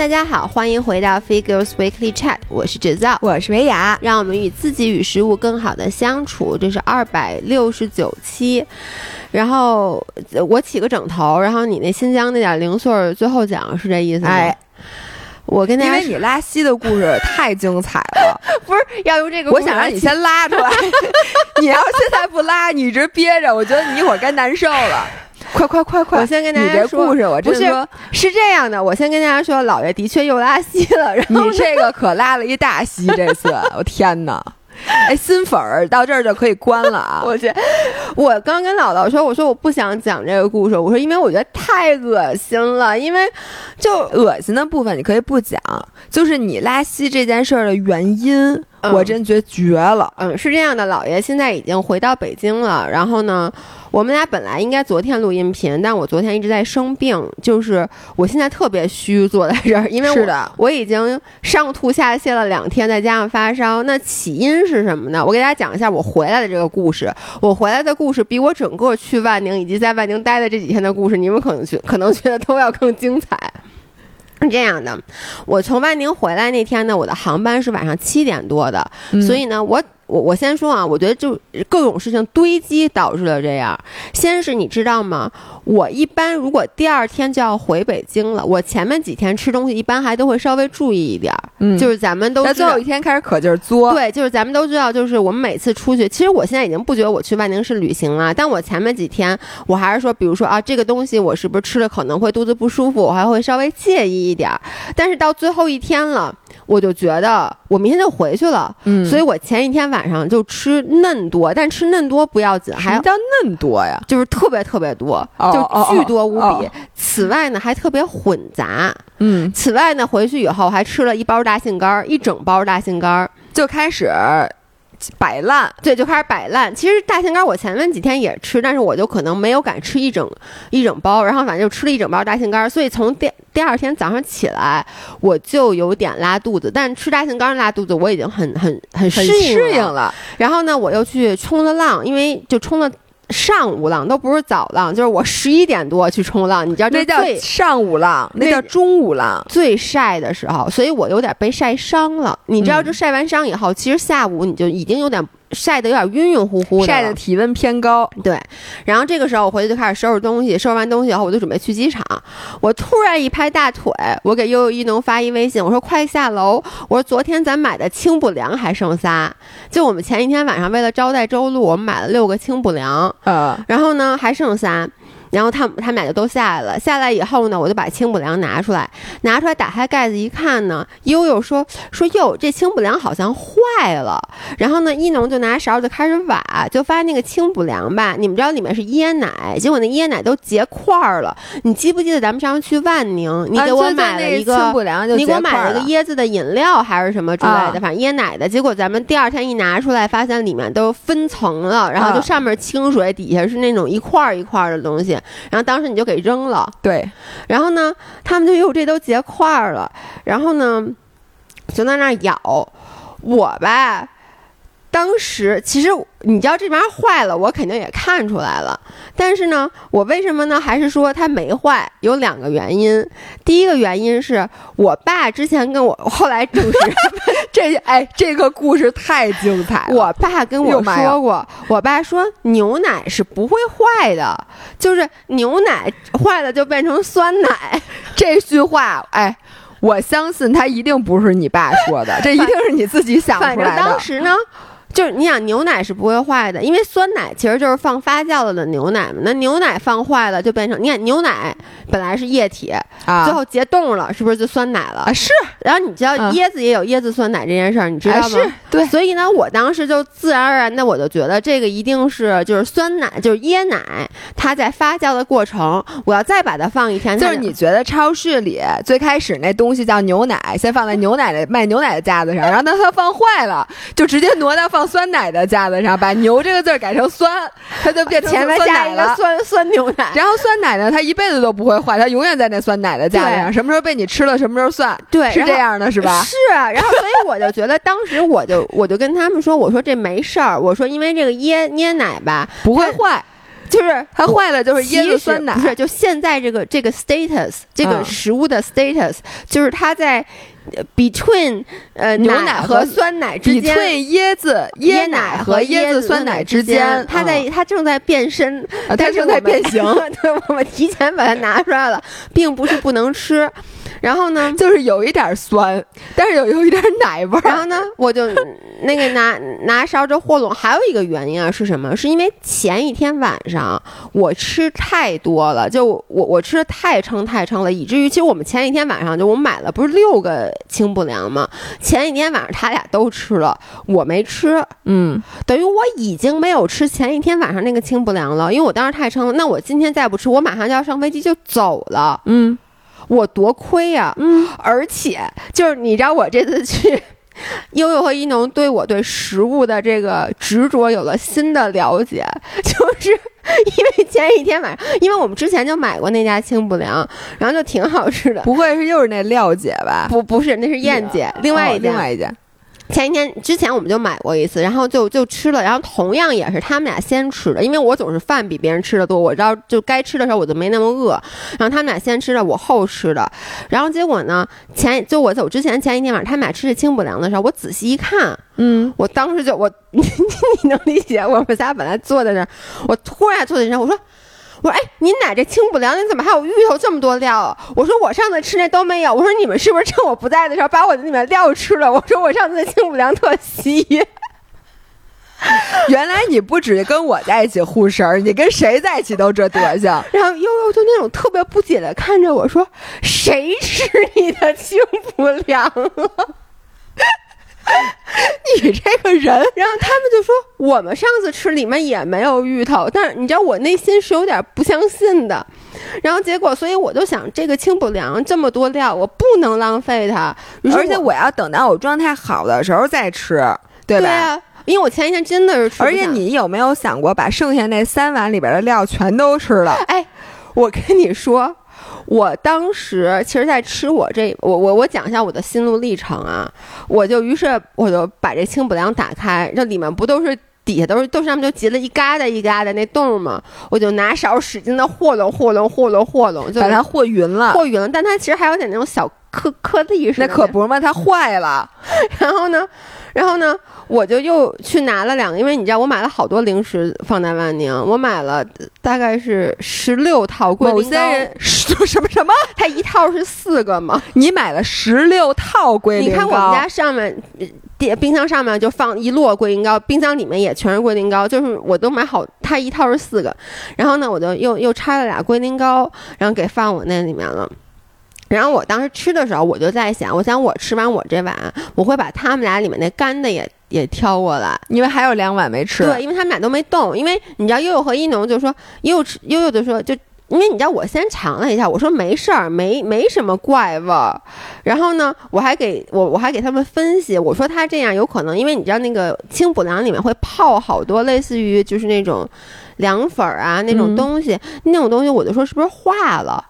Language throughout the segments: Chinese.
大家好，欢迎回到 Figures Weekly Chat，我是制造，我是维雅，让我们与自己与食物更好的相处。这是二百六十九期，然后我起个整头，然后你那新疆那点零碎儿最后讲，是这意思吗？哎，我跟大家因为你拉稀的故事太精彩了，不是要用这个，我想让你先拉出来。你要现在不拉，你一直憋着，我觉得你一会儿该难受了。快快快快！我先跟大家说，故事我不是是这样的，我先跟大家说，老爷的确又拉稀了。然后你这个可拉了一大稀，这次我天哪！哎，新粉儿到这儿就可以关了啊！我去，我刚跟姥姥说，我说我不想讲这个故事，我说因为我觉得太恶心了，因为就恶心的部分你可以不讲，就是你拉稀这件事儿的原因，我真觉得绝了。嗯，是这样的，姥爷现在已经回到北京了，然后呢。我们俩本来应该昨天录音频，但我昨天一直在生病，就是我现在特别虚，坐在这儿，因为是的，我已经上吐下泻了两天，再加上发烧。那起因是什么呢？我给大家讲一下我回来的这个故事。我回来的故事比我整个去万宁以及在万宁待的这几天的故事，你们可能觉可能觉得都要更精彩。是这样的，我从万宁回来那天呢，我的航班是晚上七点多的，所以呢，我。我我先说啊，我觉得就各种事情堆积导致了这样。先是你知道吗？我一般如果第二天就要回北京了，我前面几天吃东西一般还都会稍微注意一点儿。嗯，就是咱们都最后一天开始可劲儿作。对，就是咱们都知道，就是我们每次出去，其实我现在已经不觉得我去万宁市旅行了。但我前面几天，我还是说，比如说啊，这个东西我是不是吃了可能会肚子不舒服，我还会稍微介意一点儿。但是到最后一天了。我就觉得我明天就回去了，嗯，所以我前一天晚上就吃嫩多，但吃嫩多不要紧，还叫嫩多呀，就是特别特别多，就巨多无比。此外呢，还特别混杂，嗯，此外呢，回去以后还吃了一包大杏干儿，一整包大杏干儿，就开始。摆烂，对，就开始摆烂。其实大杏干我前面几天也吃，但是我就可能没有敢吃一整一整包，然后反正就吃了一整包大杏干。所以从第第二天早上起来，我就有点拉肚子。但吃大杏干拉肚子，我已经很很很适应了。然后呢，我又去冲了浪，因为就冲了。上午浪都不是早浪，就是我十一点多去冲浪，你知道那叫上午浪，那叫中午浪，最晒的时候，所以我有点被晒伤了。你知道，这晒完伤以后，其实下午你就已经有点。晒得有点晕晕乎乎的，晒得体温偏高。对，然后这个时候我回去就开始收拾东西，收拾完东西以后，我就准备去机场。我突然一拍大腿，我给悠悠一农发一微信，我说快下楼，我说昨天咱买的清补凉还剩仨，就我们前一天晚上为了招待周路，我们买了六个清补凉，呃，然后呢还剩仨。然后他他们俩就都下来了。下来以后呢，我就把清补凉拿出来，拿出来打开盖子一看呢，悠悠说说哟，这清补凉好像坏了。然后呢，一农就拿勺就开始挖，就发现那个清补凉吧，你们知道里面是椰奶，结果那椰奶都结块儿了。你记不记得咱们上次去万宁，你给我买了一个清补凉，你给我买了个椰子的饮料还是什么之类的，反正椰奶的。结果咱们第二天一拿出来，发现里面都分层了，然后就上面清水，底下是那种一块儿一块儿的东西。然后当时你就给扔了，对。然后呢，他们就哟，这都结块儿了。然后呢，就在那咬我吧。当时其实你知道这玩意儿坏了，我肯定也看出来了。但是呢，我为什么呢？还是说它没坏？有两个原因。第一个原因是我爸之前跟我后来证实，这哎，这个故事太精彩。我爸跟我说过，我爸说牛奶是不会坏的，就是牛奶坏了就变成酸奶。这句话，哎，我相信他一定不是你爸说的，这一定是你自己想出来的。反正当时呢。就是你想牛奶是不会坏的，因为酸奶其实就是放发酵了的牛奶嘛。那牛奶放坏了就变成，你看牛奶本来是液体啊，最后结冻了，是不是就酸奶了？啊，是。然后你知道椰子也有椰子酸奶这件事儿，你知道吗？是。对。所以呢，我当时就自然而然的我就觉得这个一定是就是酸奶，就是椰奶，它在发酵的过程，我要再把它放一天。就是你觉得超市里最开始那东西叫牛奶，先放在牛奶的卖牛奶的架子上，然后当它放坏了，就直接挪到放。放酸奶的架子上，把“牛”这个字改成“酸”，它就变前面加一个酸酸牛奶。然后酸奶呢，它一辈子都不会坏，它永远在那酸奶的架子上，什么时候被你吃了，什么时候算。对，是这样的，是吧？是。然后，所以我就觉得，当时我就我就跟他们说，我说这没事儿，我说因为这个椰椰奶吧不会坏。就是它坏了就是椰子酸奶，不是就现在这个这个 status 这个食物的 status，就是它在 between 呃牛奶和酸奶之间，between 椰子椰奶和椰子酸奶之间，它在它正在变身，它正在变形，对，我们提前把它拿出来了，并不是不能吃。然后呢，就是有一点酸，但是有有一点奶味儿。然后呢，我就 那个拿拿勺子和拢。还有一个原因啊，是什么？是因为前一天晚上我吃太多了，就我我吃的太撑太撑了，以至于其实我们前一天晚上就我买了不是六个清补凉吗？前一天晚上他俩都吃了，我没吃。嗯，等于我已经没有吃前一天晚上那个清补凉了，因为我当时太撑了。那我今天再不吃，我马上就要上飞机就走了。嗯。我多亏呀，嗯，而且就是你知道，我这次去，悠悠和一农对我对食物的这个执着有了新的了解，就是因为前一天晚上，因为我们之前就买过那家清补凉，然后就挺好吃的。不会是又是那廖姐吧？不，不是，那是燕姐，另外一家，另外一家。前一天之前我们就买过一次，然后就就吃了，然后同样也是他们俩先吃的，因为我总是饭比别人吃的多，我知道就该吃的时候我就没那么饿，然后他们俩先吃的，我后吃的，然后结果呢，前就我走之前前一天晚上他们俩吃这清补凉的时候，我仔细一看，嗯，我当时就我 你能理解，我们仨本来坐在那儿，我突然坐在那儿，我说。我说：“哎，你奶这清补凉，你怎么还有芋头这么多料啊？”我说：“我上次吃那都没有。”我说：“你们是不是趁我不在的时候把我的里面料吃了？”我说：“我上次那清补凉特稀。”原来你不止跟我在一起护食儿，你跟谁在一起都这德行。然后悠悠就那种特别不解的看着我说：“谁吃你的清补凉了？” 你这个人，然后他们就说我们上次吃里面也没有芋头，但是你知道我内心是有点不相信的。然后结果，所以我就想，这个清补凉这么多料，我不能浪费它，而且我要等到我状态好的时候再吃，对吧？因为我前一天真的是吃。而且你有没有想过，把剩下那三碗里边的料全都吃了？哎，我跟你说。我当时其实，在吃我这，我我我讲一下我的心路历程啊。我就于是我就把这清补凉打开，这里面不都是底下都是都上面就结了一疙瘩一疙瘩那洞吗？我就拿勺使劲的和拢和拢和拢和拢，就把它和匀了，和匀了。但它其实还有点那种小颗颗粒似的。那可不嘛，它坏了。然后呢？然后呢，我就又去拿了两个，因为你知道我买了好多零食放在万宁，我买了大概是十六套桂林 糕。什么什么？它一套是四个嘛？你买了十六套桂林糕？你看我们家上面，电冰箱上面就放一摞龟苓膏，冰箱里面也全是龟苓膏，就是我都买好，它一套是四个。然后呢，我就又又拆了俩龟苓膏，然后给放我那里面了。然后我当时吃的时候，我就在想，我想我吃完我这碗，我会把他们俩里面那干的也也挑过来，因为还有两碗没吃。对，因为他们俩都没动。因为你知道悠悠和一农就说，悠悠吃悠悠就说，就因为你知道我先尝了一下，我说没事儿，没没什么怪味儿。然后呢，我还给我我还给他们分析，我说他这样有可能，因为你知道那个清补凉里面会泡好多类似于就是那种凉粉儿啊那种东西，那种东西我就说是不是化了。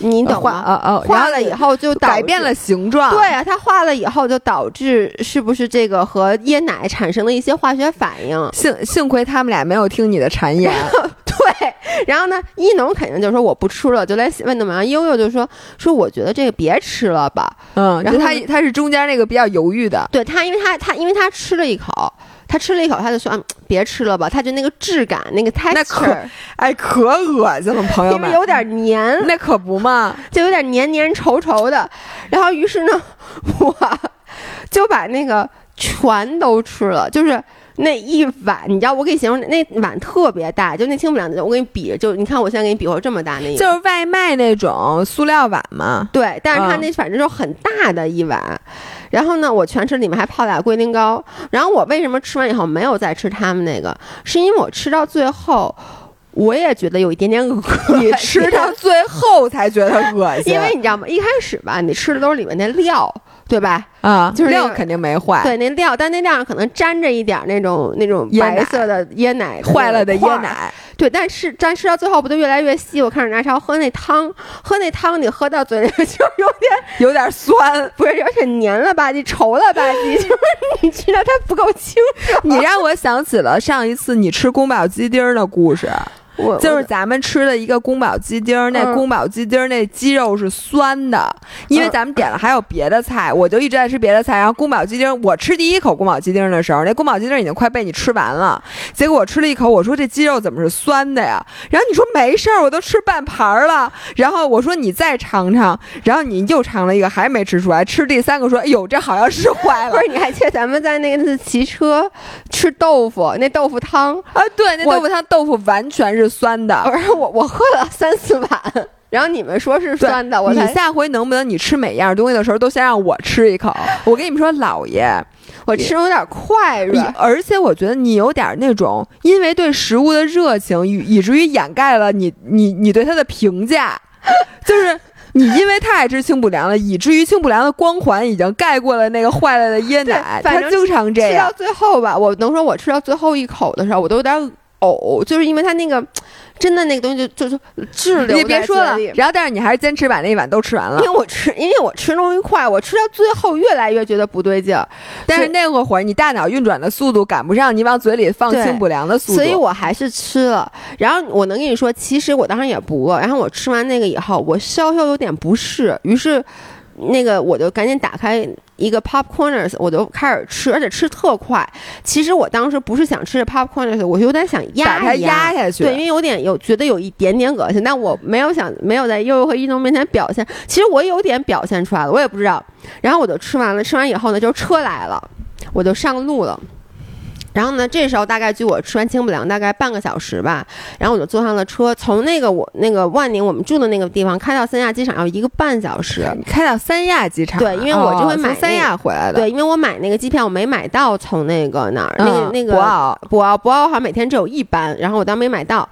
你懂吗？啊啊！化了以后就改变了形状。对啊，它化了以后就导致是不是这个和椰奶产生了一些化学反应？幸幸亏他们俩没有听你的谗言。对，然后呢，一农肯定就说我不吃了，就来问他们。悠悠就说说我觉得这个别吃了吧。嗯，然后他他是中间那个比较犹豫的。对他，因为他他因为他吃了一口。他吃了一口，他就说：“别吃了吧。”他就那个质感，那个 texture，那可哎可恶心了，朋友们，因为有点黏，那可不嘛，就有点黏黏稠稠的。然后于是呢，我就把那个全都吃了，就是那一碗，你知道，我给你形容，那碗特别大，就那清补凉的，我给你比，就你看，我现在给你比划这么大那，就是外卖那种塑料碗嘛。对，但是它那反正就很大的一碗。然后呢，我全吃里面还泡俩龟苓膏。然后我为什么吃完以后没有再吃他们那个？是因为我吃到最后，我也觉得有一点点恶心。你吃到最后才觉得恶心，因为你知道吗？一开始吧，你吃的都是里面那料，对吧？啊，就是料肯定没坏。对，那料，但那料上可能沾着一点那种那种白色的椰奶，坏了的椰奶。对，但是但吃到最后不就越来越稀？我看着拿勺喝那汤，喝那汤你喝到嘴里 就有点有点酸，不是，而且黏了吧唧、稠了吧唧，就是你知道它不够清爽。你让我想起了上一次你吃宫保鸡丁的故事。我就是咱们吃的一个宫保鸡丁儿，那嗯宫保鸡丁儿那鸡肉是酸的，因为嗯咱们点了还有别的菜，我就一直在吃别的菜。然后宫保鸡丁儿，我吃第一口宫保鸡丁儿的时候，那宫保鸡丁儿已经快被你吃完了，结果我吃了一口，我说这鸡肉怎么是酸的呀？然后你说没事儿，我都吃半盘儿了。然后我说你再尝尝，然后你又尝了一个，还没吃出来，吃第三个说，哎呦，这好像是坏了不是，你还记得咱们在那次骑车吃豆腐，那豆腐汤，啊！对，那豆腐汤豆腐完全是酸的。我说我我喝了三四碗，然后你们说是酸的，我你下回能不能你吃每样东西的时候都先让我吃一口？我跟你们说，姥爷，我吃有点快。而且我觉得你有点那种因为对食物的热情，以以至于掩盖了你你你对它的评价，就是。你因为太爱吃清补凉了，以至于清补凉的光环已经盖过了那个坏了的椰奶。反正他经常这样吃到。最后吧，我能说我吃到最后一口的时候，我都有点呕，就是因为它那个真的那个东西就就就滞留你别在说了然后但是你还是坚持把那一碗都吃完了因为。我吃，因为我吃东西快，我吃到最后越来越觉得不对劲儿，但是那个会儿你大脑运转的速度赶不上你往嘴里放清补凉的速度，所以我还是吃了。然后我能跟你说，其实我当时也不饿。然后我吃完那个以后，我稍稍有点不适，于是那个我就赶紧打开一个 popcorners，我就开始吃，而且吃特快。其实我当时不是想吃 popcorners，我有点想压把它压下去。对，因为有点有觉得有一点点恶心，但我没有想没有在悠悠和一农面前表现。其实我有点表现出来了，我也不知道。然后我就吃完了，吃完以后呢，就车来了，我就上路了。然后呢，这时候大概距我吃完清补凉大概半个小时吧，然后我就坐上了车，从那个我那个万宁我们住的那个地方开到三亚机场要一个半小时。开到三亚机场，对因为我这回哦买从三亚回来的，对，因为我买那个机票我没买到，从那个哪儿，那个嗯那个博鳌博鳌博鳌好像每天只有一班，然后我当时没买到。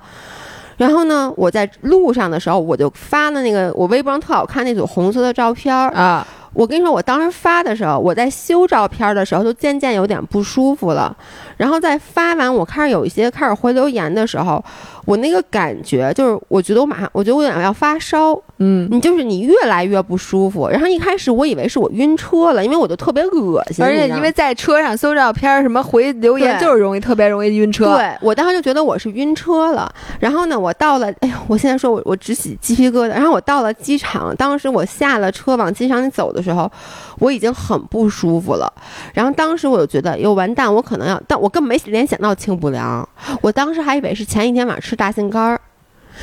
然后呢，我在路上的时候，我就发了那个我微博上特好看那组红色的照片儿。啊，我跟你说，我当时发的时候，我在修照片的时候就渐渐有点不舒服了。然后在发完我开始有一些开始回留言的时候，我那个感觉就是，我觉得我马上，我觉得我有点要发烧。嗯，你就是你越来越不舒服。然后一开始我以为是我晕车了，因为我就特别恶心，而且因为在车上搜照片，什么回留言就是容易特别容易晕车，对我当时就觉得我是晕车了，然后呢，我到了，哎呀，我现在说我我直起鸡皮疙瘩。然后我到了机场，当时我下了车往机场里走的时候，我已经很不舒服了。然后当时我就觉得，哟完蛋，我可能要，但我根本没联想到清补凉，我当时还以为是前一天晚上吃大杏干儿，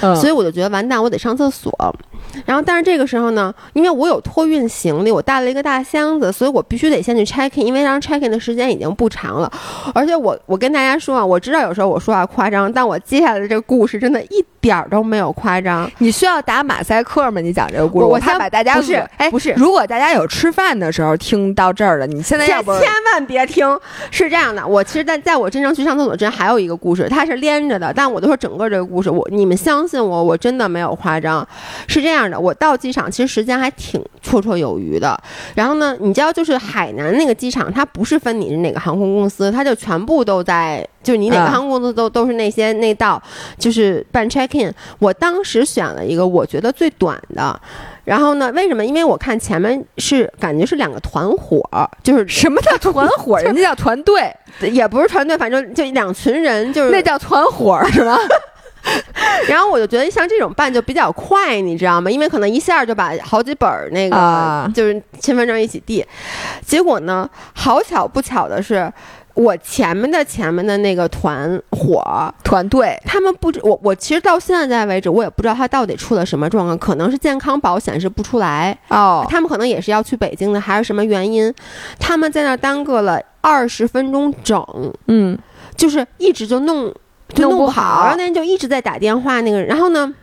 嗯，所以我就觉得完蛋，我得上厕所。然后，但是这个时候呢，因为我有托运行李，我带了一个大箱子，所以我必须得先去 check in，因为当时 check in 的时间已经不长了。而且我我跟大家说啊，我知道有时候我说话夸张，但我接下来的这个故事真的一点儿都没有夸张。你需要打马赛克吗？你讲这个故事，我先怕把大家不是哎，不是如果大家有吃饭的时候听到这儿了，你现在要不千万别听，是这样的。我其实在，在我真正去上厕所之前，还有一个故事，它是连着的。但我都说整个这个故事，我你们相信我，我真的没有夸张。是这样的，我到机场其实时间还挺绰绰有余的。然后呢，你知道，就是海南那个机场，它不是分你是哪个航空公司，它就全部都在，就是你哪个啊航空公司都、都是那些那道，就是办 check in。我当时选了一个我觉得最短的。然后呢？为什么？因为我看前面是感觉是两个团伙，就是什么叫团伙？人家叫团队，也不是团队，反正就两群人，就是那叫团 伙是吧？然后我就觉得像这种办就比较快，你知道吗？因为可能一下就把好几本儿那个、啊就是身份证一起递。结果呢，好巧不巧的是，我前面的前面的那个团伙，团队他们不知我我其实到现在为止，我也不知道他到底出了什么状况，可能是健康宝显示不出来，哦，他们可能也是要去北京的，还是什么原因？他们在那儿耽搁了二十分钟整，嗯，就是一直就弄就弄不好，好然后那人就一直在打电话那个人，然后呢。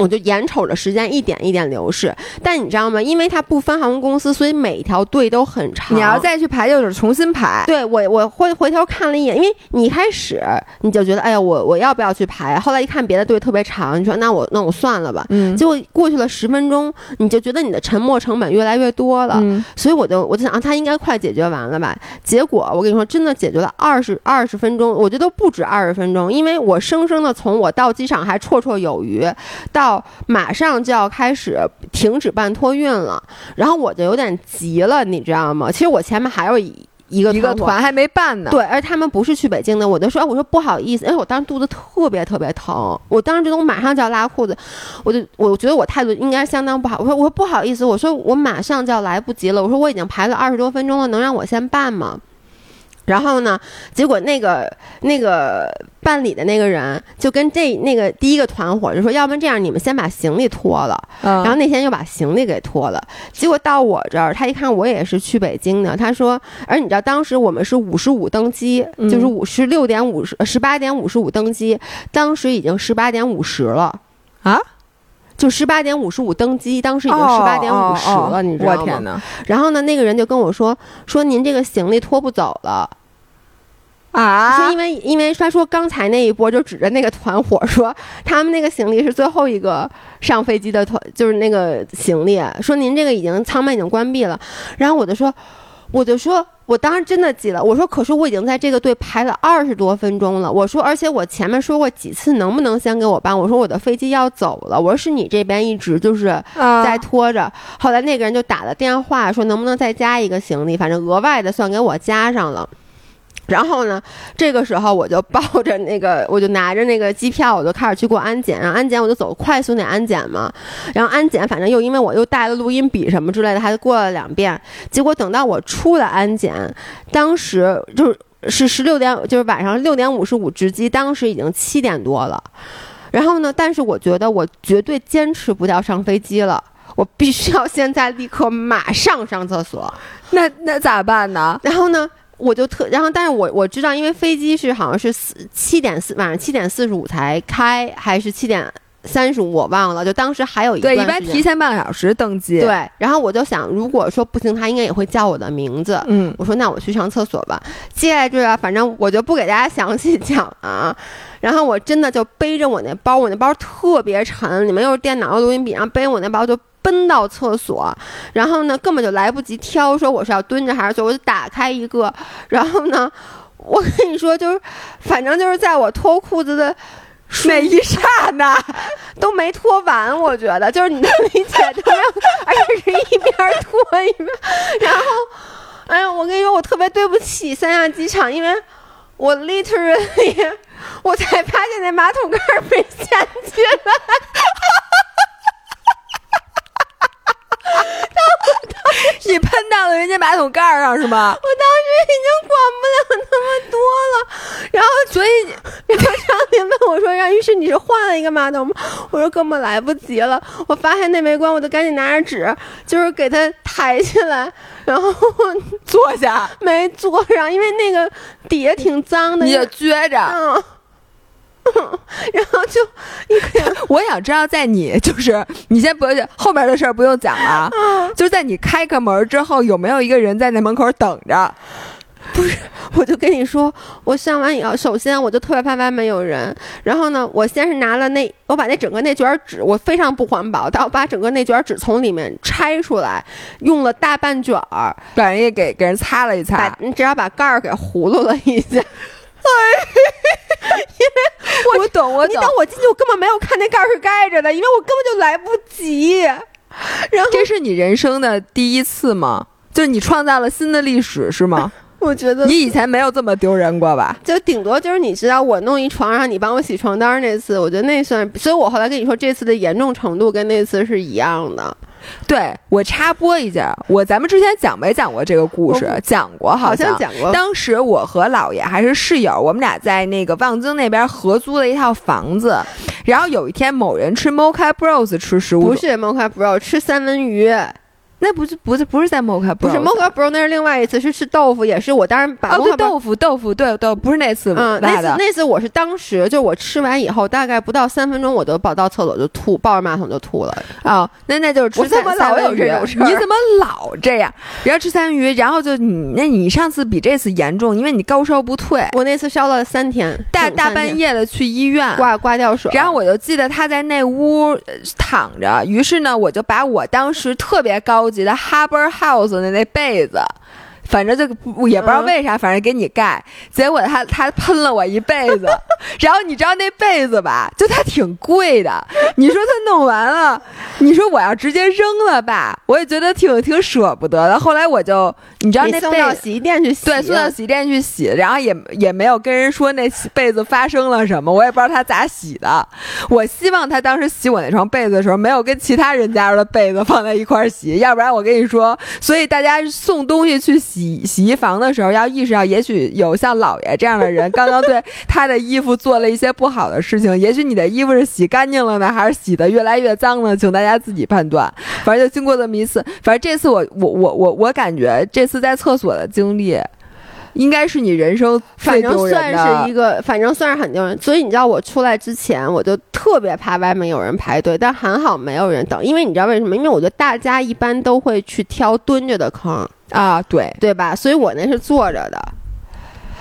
我就眼瞅着时间一点一点流逝，但你知道吗？因为它不分航空公司，所以每一条队都很长。你要再去排就是重新排，对我，我回回头看了一眼，因为你一开始你就觉得，哎呀，我我要不要去排？后来一看别的队特别长，你说那我那我算了吧。嗯，结果过去了十分钟，你就觉得你的沉没成本越来越多了。嗯所以我就我就想啊，他应该快解决完了吧？结果我跟你说，真的解决了二十二十分钟，我觉得都不止二十分钟，因为我生生的从我到机场还绰绰有余，到马上就要开始停止办托运了，然后我就有点急了，你知道吗？其实我前面还有一。一个一个团还没办呢。对，而他们不是去北京的，我就说，哎我说不好意思，哎，我当时肚子特别特别疼，我当时觉得我马上就要拉裤子，我就我觉得我态度应该相当不好，我说我说不好意思，我说我马上就要来不及了，我说我已经排了二十多分钟了，能让我先办吗？然后呢？结果那个那个办理的那个人就跟这那个第一个团伙就说，要不然这样，你们先把行李拖了，嗯，然后那天又把行李给拖了，结果到我这儿，他一看我也是去北京的，他说，而你知道当时我们是五十五登机，嗯。就是五十六点五十十八点五十五登机，当时已经十八点五十了。啊，就十八点五十五登机，当时已经哦十八点五十了，你知道吗？我天哪！然后呢，那个人就跟我说说您这个行李拖不走了。啊说因为因为他说刚才那一波就指着那个团伙说他们那个行李是最后一个上飞机的团，就是那个行李，说您这个已经舱门已经关闭了，然后我就说。我就说，我当时真的急了。我说，可是我已经在这个队排了二十多分钟了。我说，而且我前面说过几次，能不能先给我办？我说我的飞机要走了。我说是你这边一直就是啊在拖着。后来那个人就打了电话说，能不能再加一个行李？反正额外的算给我加上了。然后呢，这个时候我就抱着那个，我就拿着那个机票，我就开始去过安检。然后安检我就走快速那安检嘛。然后安检反正又因为我又带了录音笔什么之类的，还过了两遍。结果等到我出了安检，当时就是是十六点，就是晚上六点五十五值机，当时已经七点多了。然后呢，但是我觉得我绝对坚持不掉上飞机了。我必须要现在立刻马上上厕所。那那咋办呢？然后呢，我就特，然后但是我我知道，因为飞机是好像是四七点四晚上七点四十五才开，还是七点三十五，我忘了。就当时还有一对，段时间一般提前半个小时登机。，对，然后我就想，如果说不行，他应该也会叫我的名字。嗯，我说那我去上厕所吧。接下来这个，反正我就不给大家详细讲啊。然后我真的就背着我那包，我那包特别沉，里面又是电脑又录音笔，然后背我那包就奔到厕所，然后呢根本就来不及挑，说我是要蹲着还是坐，我就打开一个，然后呢，我跟你说就是，反正就是在我脱裤子的。那一刹那，都没脱完，我觉得就是你能理解，就没有，而且是一边脱一边，然后，哎呀，我跟你说，我特别对不起三亚机场，因为我 literally 我才发现那马桶盖儿被掀起来，你喷到了人家马桶盖儿上是吗？我当时已经管不了那么多了，然后所以，然后张琳问我说：“让于是你是换了一个马桶吗？”我说：“根本来不及了，我发现那没关，我就赶紧拿着纸，就是给它抬起来，然后坐下，没坐上，因为那个底下挺脏的，你就撅着。嗯。” 然后就 我想知道，在你 就是你先不用后面的事儿不用讲了，就是在你开个门之后，有没有一个人在那门口等着？不是我就跟你说，我上完以后，首先我就特别怕外面有人，然后呢，我先是拿了那，我把那整个那卷纸，我非常不环保，但我把整个那卷纸从里面拆出来，用了大半卷儿，把人家给给人擦了一擦把。你只要把盖儿给葫芦了一下。我懂，我懂你等。我进去，我根本没有看那盖儿是盖着的，因为我根本就来不及。然后这是你人生的第一次吗？就是你创造了新的历史是吗？我觉得你以前没有这么丢人过吧？就顶多就是你知道我弄一床让你帮我洗床单儿那次，我觉得那算，所以我后来跟你说这次的严重程度跟那次是一样的。对我插播一下，我咱们之前讲没讲过这个故事？讲过，好像像讲过，当时我和姥爷还是室友，我们俩在那个望京那边合租了一套房子。然后有一天，某人吃 Mocha Bros 吃食物，不是 Mocha Bros，吃三文鱼，那不是不是不是在 Mocha 不是 Mocha Bro 那是另外一次，是吃豆腐，也是我当时把哦对豆腐豆腐，对豆不是那次嗯，那次，那次我是当时就我吃完以后，大概不到三分钟，我就跑到厕所就吐，抱着马桶就吐了。哦，那那就是吃三三文鱼你怎么老这样？然后吃三文鱼，然后就你那你上次比这次严重，因为你高烧不退，我那次烧了三天，大大半夜的去医院。挂挂吊水，然后我就记得他在那屋呃躺着，于是呢，我就把我当时特别高级的 Harbor House 的那被子，反正就也不知道嗯为啥，反正给你盖。结果他他喷了我一被子，然后你知道那被子吧，就它挺贵的。你说他弄完了，你说我要直接扔了吧，我也觉得挺挺舍不得的。后来我就你知道那你送到被洗衣店去洗，对送到洗衣店去洗，然后也也没有跟人说那被子发生了什么，我也不知道他咋洗的。我希望他当时洗我那床被子的时候，没有跟其他人家的被子放在一块儿洗，要不然我跟你说，所以大家送东西去洗洗衣房的时候，要意识到，也许有像老爷这样的人，刚刚对他的衣服做了一些不好的事情，也许你的衣服是洗干净了呢，还是洗的越来越脏呢？请大家自己判断。反正就经过这么一次，反正这次我我我我我感觉这次在厕所的经历，应该是你人生反正算是一个，反正算是很丢人。所以你知道，我出来之前我就特别怕外面有人排队，但还好没有人等，因为你知道为什么？因为我觉得大家一般都会去挑蹲着的坑，啊，对。对吧？所以我那是坐着的。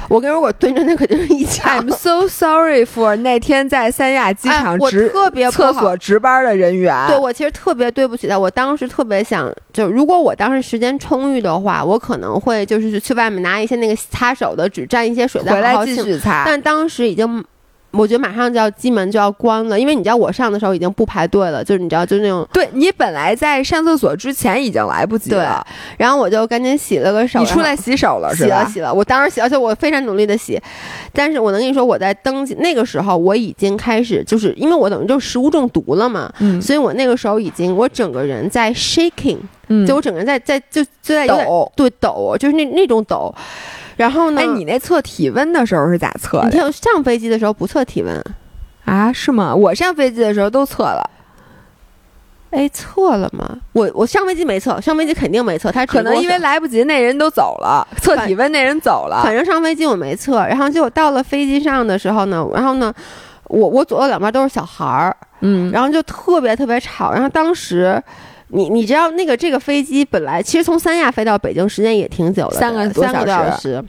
我跟你说，我蹲着那肯定是一枪。I'm so sorry for 那天在三亚机场值、特别厕所值班的人员。对我其实特别对不起他，我当时特别想，就如果我当时时间充裕的话，我可能会就是去外面拿一些那个擦手的纸蘸一些水再回来。继续擦。但当时已经，我觉得马上就要机门就要关了，因为你知道我上的时候已经不排队了，就是你知道就是那种，对你本来在上厕所之前已经来不及对了，然后我就赶紧洗了个手，你出来洗手了是吧？洗了洗了，我当时洗，而且我非常努力的洗，但是我能跟你说，我在登记那个时候我已经开始，就是因为我等于就食物中毒了嘛，嗯所以我那个时候已经我整个人在 shaking，、嗯就我整个人在在就就在抖。对抖，就是那那种抖。然后呢，哎，你那测体温的时候是咋测的你听上飞机的时候不测体温，啊？是吗？我上飞机的时候都测了，哎，测了吗？我我上飞机没测，上飞机肯定没测，他可能因为来不及，那人都走了，测体温那人走了。反正上飞机我没测，然后结果到了飞机上的时候呢，然后呢，我我左右两边都是小孩儿，嗯，然后就特别特别吵。然后当时，你你知道那个这个飞机本来其实从三亚飞到北京时间也挺久了的，三个三个多小时。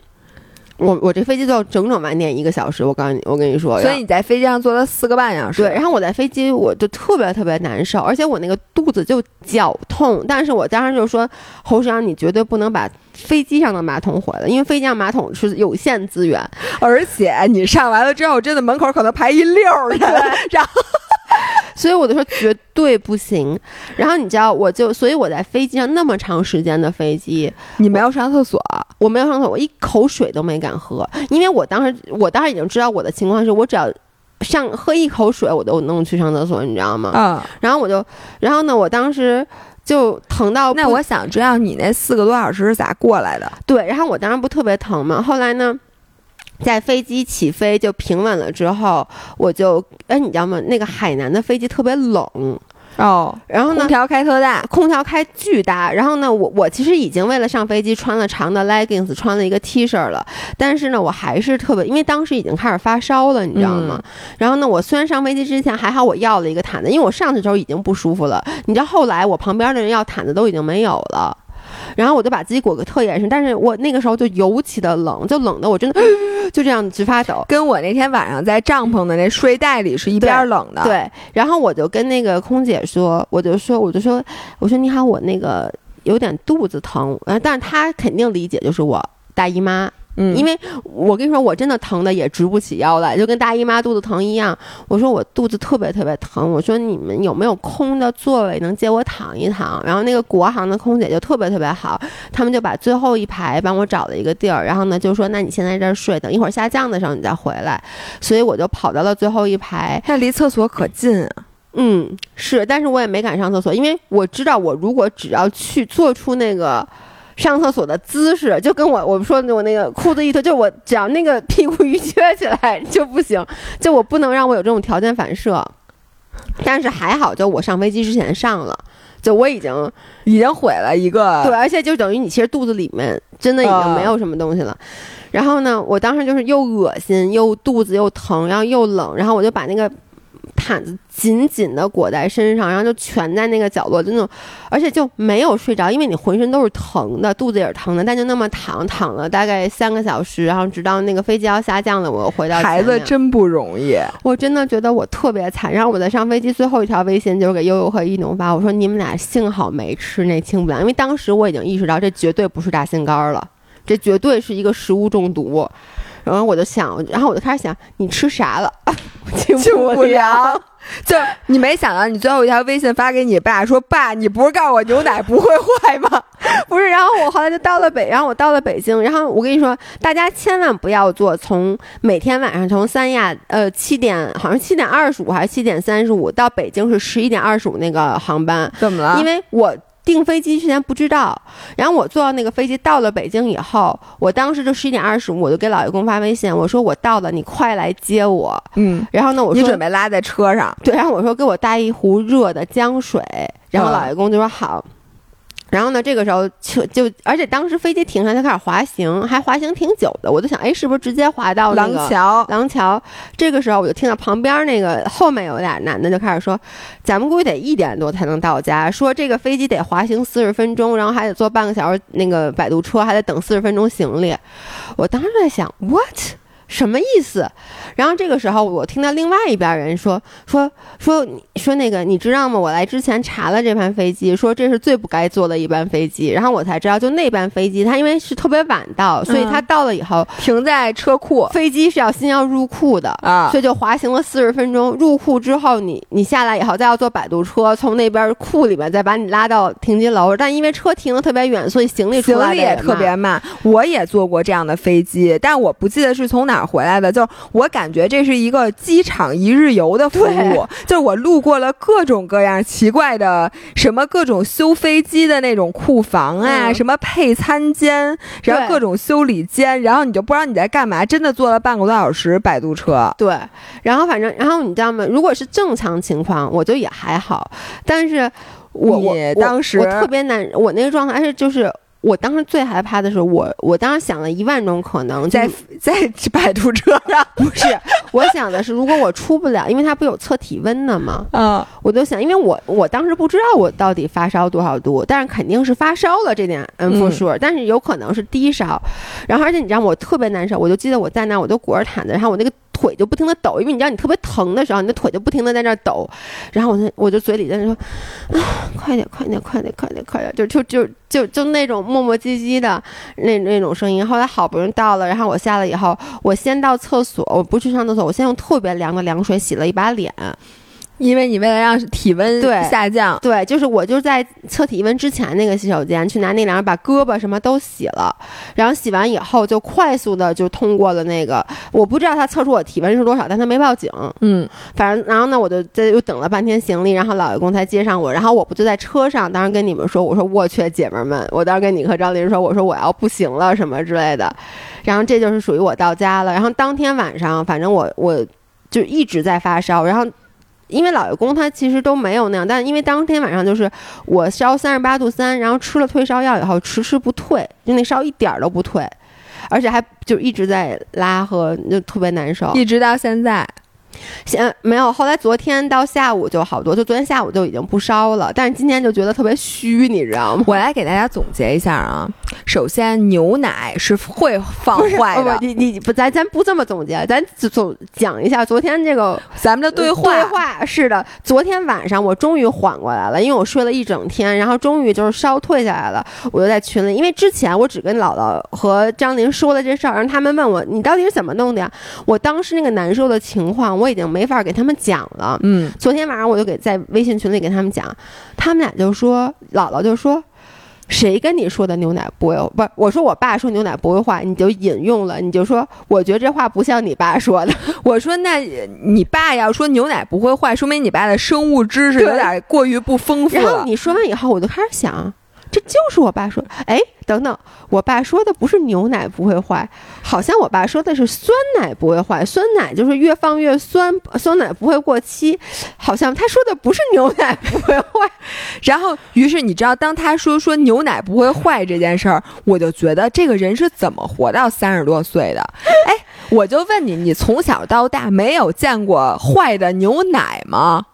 我我这飞机就整整晚点一个小时，我告诉你，我跟你说，所以你在飞机上坐了四个半小时。对，然后我在飞机我就特别特别难受，而且我那个肚子就绞痛。但是我当时就说，侯市长，你绝对不能把飞机上的马桶毁了，因为飞机上马桶是有限资源。而且你上完了之后，真的门口可能排一溜儿人，然后所以我就说绝对不行。然后你知道，我就所以我在飞机上那么长时间的飞机，你没有上厕所，我没有上厕所，我一口水都没敢喝，因为我当时我当时已经知道我的情况是我只要上喝一口水，我都能去上厕所，你知道吗？嗯，然后我就，然后呢，我当时就疼到那我想知道你那四个多小时是咋过来的？对，然后我当时不特别疼嘛，后来呢。在飞机起飞就平稳了之后，我就哎，你知道吗？那个海南的飞机特别冷，哦，然后呢空，调开特大，空调开巨大，然后呢，我我其实已经为了上飞机穿了长的 leggings，穿了一个 T 恤了，但是呢，我还是特别，因为当时已经开始发烧了，你知道吗？然后呢，我虽然上飞机之前还好，我要了一个毯子，因为我上去的时候已经不舒服了，你知道后来我旁边的人要毯子都已经没有了。然后我就把自己裹个特严实，但是我那个时候就尤其的冷，就冷的我真的 就这样直发抖。跟我那天晚上在帐篷的那睡袋里是一边儿冷的。，对，然后我就跟那个空姐说，我就说，我就说，我说你好，我那个有点肚子疼，呃，但是她肯定理解，就是我大姨妈，嗯，因为我跟你说，我真的疼的也直不起腰来，就跟大姨妈肚子疼一样。我说我肚子特别特别疼，我说你们有没有空的座位能借我躺一躺？然后那个国航的空姐就特别特别好，他们就把最后一排帮我找了一个地儿，然后呢就说那你先在这儿睡，等一会儿下降的时候你再回来。所以我就跑到了最后一排，那离厕所可近啊。嗯，是，但是我也没敢上厕所，因为我知道我如果只要去做出那个上厕所的姿势，就跟我我说的我那个裤子一脱，就我只要那个屁股一撅起来就不行，就我不能让我有这种条件反射。但是还好，就我上飞机之前上了，就我已经已经毁了一个。对，而且就等于你其实肚子里面真的已经没有什么东西了。然后呢，我当时就是又恶心又肚子又疼，然后又冷，然后我就把那个毯子紧紧的裹在身上，然后就蜷在那个角落，就那种，而且就没有睡着，因为你浑身都是疼的，肚子也是疼的，但就那么躺躺了大概三个小时，然后直到那个飞机要下降了，我又回到孩子真不容易。我真的觉得我特别惨。然后我在上飞机最后一条微信就是给悠悠和一农发，我说你们俩幸好没吃那清补凉，因为当时我已经意识到这绝对不是大心肝儿了，这绝对是一个食物中毒。然后我就想，然后我就开始想，你吃啥了？清清不不凉。就你没想到，你最后一条微信发给你爸说：“爸，你不是告诉我牛奶不会坏吗 不是，然后我后来就到了北，然后我到了北京，然后我跟你说，大家千万不要坐从每天晚上从三亚呃七点好像七点二十五还是七点三十五到北京是十一点二十五那个航班？”，怎么了？因为我。订飞机之前不知道，然后我坐到那个飞机到了北京以后，我当时就十一点二十五，我就给老爷公发微信，我说我到了，你快来接我。嗯，然后呢，我说你准备拉在车上，对，然后我说给我带一壶热的姜水，然后老爷公就说好。然后呢，这个时候就就，而且当时飞机停上它开始滑行，还滑行挺久的，我就想，哎，是不是直接滑到那廊个桥。廊桥？这个时候我就听到旁边那个后面有俩男的就开始说，咱们估计得一点多才能到家，说这个飞机得滑行四十分钟，然后还得坐半个小时那个摆渡车，还得等四十分钟行李。我当时在想，what？什么意思？然后这个时候，我听到另外一边人说说说说那个，你知道吗？我来之前查了这班飞机，说这是最不该坐的一班飞机。然后我才知道，就那班飞机，它因为是特别晚到，所以它到了以后，停在车库飞机是要先要入库的。啊所以就滑行了四十分钟，入库之后你，你下来以后再要坐摆渡车，从那边库里面再把你拉到停机楼。但因为车停的特别远，所以行李出来行李也特别慢。我也坐过这样的飞机，但我不记得是从哪儿回来的。就是我感觉这是一个机场一日游的服务，就是我路过了各种各样奇怪的，什么各种修飞机的那种库房啊，嗯什么配餐间，然后各种修理间，然后你就不知道你在干嘛，真的坐了半个多小时摆渡车。对，然后反正，然后你知道吗？如果是正常情况，我就也还好，但是我当时我特别难，我那个状态是就是。我当时最害怕的是我，我当时想了一万种可能，在在摆渡车上，不是我想的是，如果我出不了，因为它不有测体温的吗？嗯，我就想，因为我我当时不知道我到底发烧多少度，但是肯定是发烧了，这点嗯 for 嗯 sure，、但是有可能是低烧。然后而且你知道我特别难受，我就记得我在那我都裹着毯子，然后我那个腿就不停的抖，因为你知道你特别疼的时候，你的腿就不停的在那抖。然后我就我就嘴里在那说，啊，快点快点快点快点快点，就就就就就那种磨磨唧唧的那那种声音。后来好不容易到了，然后我下来以后，我先到厕所，我不去上厕所，我先用特别凉的凉水洗了一把脸。因为你为了让体温对下降，对，就是我就在测体温之前那个洗手间去拿那凉，把胳膊什么都洗了，然后洗完以后就快速的就通过了那个，我不知道他测出我体温是多少，但他没报警，嗯，反正然后呢，我就在又等了半天行李，然后老爷公才接上我，然后我不就在车上，当时跟你们说，我说我去姐妹儿们，我当时跟你和张琳说，我说我要不行了什么之类的，然后这就是属于我到家了，然后当天晚上反正我我就一直在发烧，然后。因为老爷公他其实都没有那样，但因为当天晚上就是我烧三十八度三，然后吃了退烧药以后迟迟不退，就那烧一点儿都不退，而且还就一直在拉和，就特别难受。一直到现在，现没有，后来昨天到下午就好多，就昨天下午就已经不烧了，但是今天就觉得特别虚，你知道吗？我来给大家总结一下啊。首先，牛奶是会放坏的，你你不，咱咱不这么总结，咱总总讲一下昨天这个咱们的对话。对话是的，昨天晚上我终于缓过来了，因为我睡了一整天，然后终于就是烧退下来了。我就在群里，因为之前我只跟姥姥和张琳说了这事儿，然后他们问我你到底是怎么弄的呀？我当时那个难受的情况，我已经没法给他们讲了。嗯，昨天晚上我就给在微信群里给他们讲，他们俩就说，姥姥就说。谁跟你说的牛奶不会？不是，我说我爸说牛奶不会坏，你就引用了，你就说，我觉得这话不像你爸说的。我说那你爸要说牛奶不会坏，说明你爸的生物知识有点过于不丰富了。然后你说完以后，我就开始想，这就是我爸说的。哎，等等，我爸说的不是牛奶不会坏，好像我爸说的是酸奶不会坏，酸奶就是越放越酸，酸奶不会过期。好像他说的不是牛奶不会坏，然后，于是你知道，当他说说牛奶不会坏这件事儿，我就觉得这个人是怎么活到三十多岁的？哎，我就问你，你从小到大没有见过坏的牛奶吗？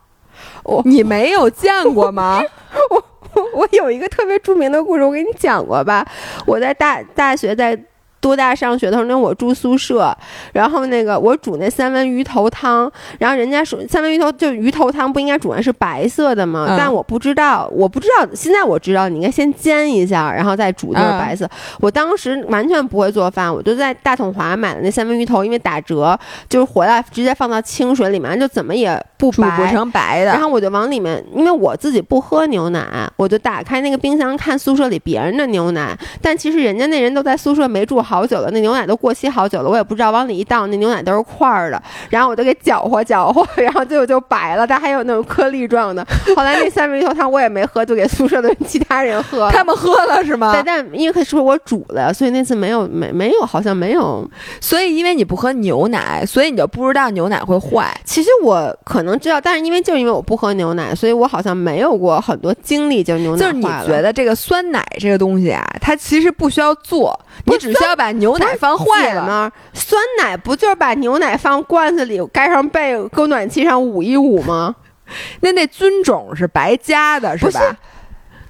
我你没有见过吗？我 我有一个特别著名的故事，我给你讲过吧。我在大大学在。多大上学的时候，那我住宿舍，然后那个我煮那三文鱼头汤，然后人家说三文鱼头就鱼头汤不应该煮完是白色的吗？嗯但我不知道，我不知道，现在我知道你应该先煎一下，然后再煮就是嗯白色。我当时完全不会做饭，我就在大统华买的那三文鱼头，因为打折，就是回来直接放到清水里面，就怎么也不煮不。成白的。然后我就往里面，因为我自己不喝牛奶，我就打开那个冰箱看宿舍里别人的牛奶，但其实人家那人都在宿舍没住好久了，那牛奶都过期好久了，我也不知道往里一倒，那牛奶都是块儿的，然后我就给搅和搅和，然后最后就白了，它还有那种颗粒状的。后来那三文鱼头汤我也没喝，就给宿舍的其他人喝了。他们喝了是吗对，？但因为是我煮的，所以那次没有没没有，好像没有。所以因为你不喝牛奶，所以你就不知道牛奶会坏。其实我可能知道，但是因为就是因为我不喝牛奶，所以我好像没有过很多经历，就牛奶就是你觉得这个酸奶这个东西啊，它其实不需要做，你只需要把把牛奶放坏了。吗，酸奶不就是把牛奶放罐子里，盖上被，搁暖气上捂一捂吗？那那菌种是白加的，是吧？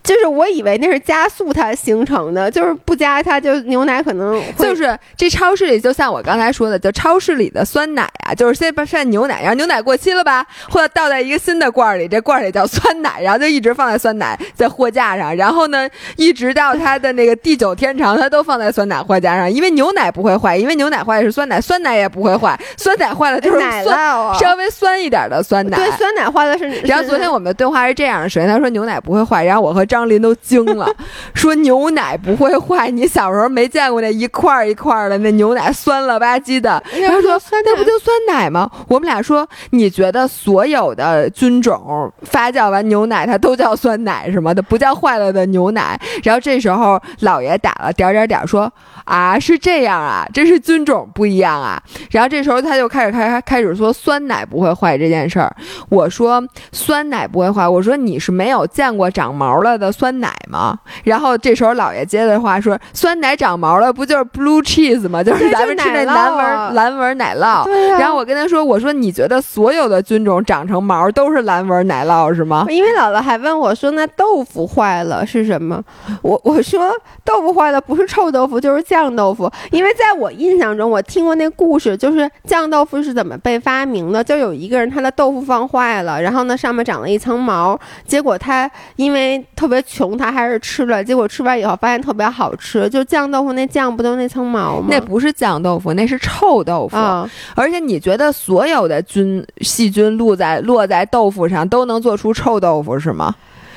就是我以为那是加速它形成的，就是不加它就牛奶可能会就是这超市里，就像我刚才说的，就超市里的酸奶啊，就是先把晒牛奶，然后牛奶过期了吧，或者倒在一个新的罐儿里，这罐儿里叫酸奶，然后就一直放在酸奶在货架上，然后呢，一直到它的那个地久天长，它都放在酸奶货架上，因为牛奶不会坏，因为牛奶坏是酸奶，酸 奶也不会坏，酸奶坏了就是奶酸酪啊。稍微酸一点的酸奶。对，酸奶坏的是。然后昨天我们的对话是这样的：首先他说牛奶不会坏，然后我和张林都惊了，说牛奶不会坏，你小时候没见过那一块儿一块儿的那牛奶酸了吧唧的。然后说酸那不就酸奶吗？我们俩说你觉得所有的菌种发酵完牛奶它都叫酸奶是吗？它不叫坏了的牛奶。然后这时候老爷打了点点点说啊是这样啊，这是菌种不一样啊。然后这时候他就开始开开始说酸奶不会坏这件事儿。我说酸奶不会坏，我说你是没有见过长毛了的酸奶吗？然后这时候姥爷接的话说，酸奶长毛了不就是 blue cheese 吗？就是咱们吃那蓝纹啊蓝纹奶酪。然后我跟他说，我说你觉得所有的菌种长成毛都是蓝纹奶酪是吗？因为姥姥还问我说：“那豆腐坏了是什么？”我我说：“豆腐坏了不是臭豆腐就是酱豆腐。”因为在我印象中，我听过那故事，就是酱豆腐是怎么被发明的？就有一个人他的豆腐放坏了，然后呢上面长了一层毛，结果他因为特别穷，他还是吃了，结果吃完以后发现特别好吃。就酱豆腐那酱不都那层毛吗？那不是酱豆腐，那是臭豆腐。啊，而且你觉得所有的菌细菌落在落在豆腐上都能做出臭豆腐是吗？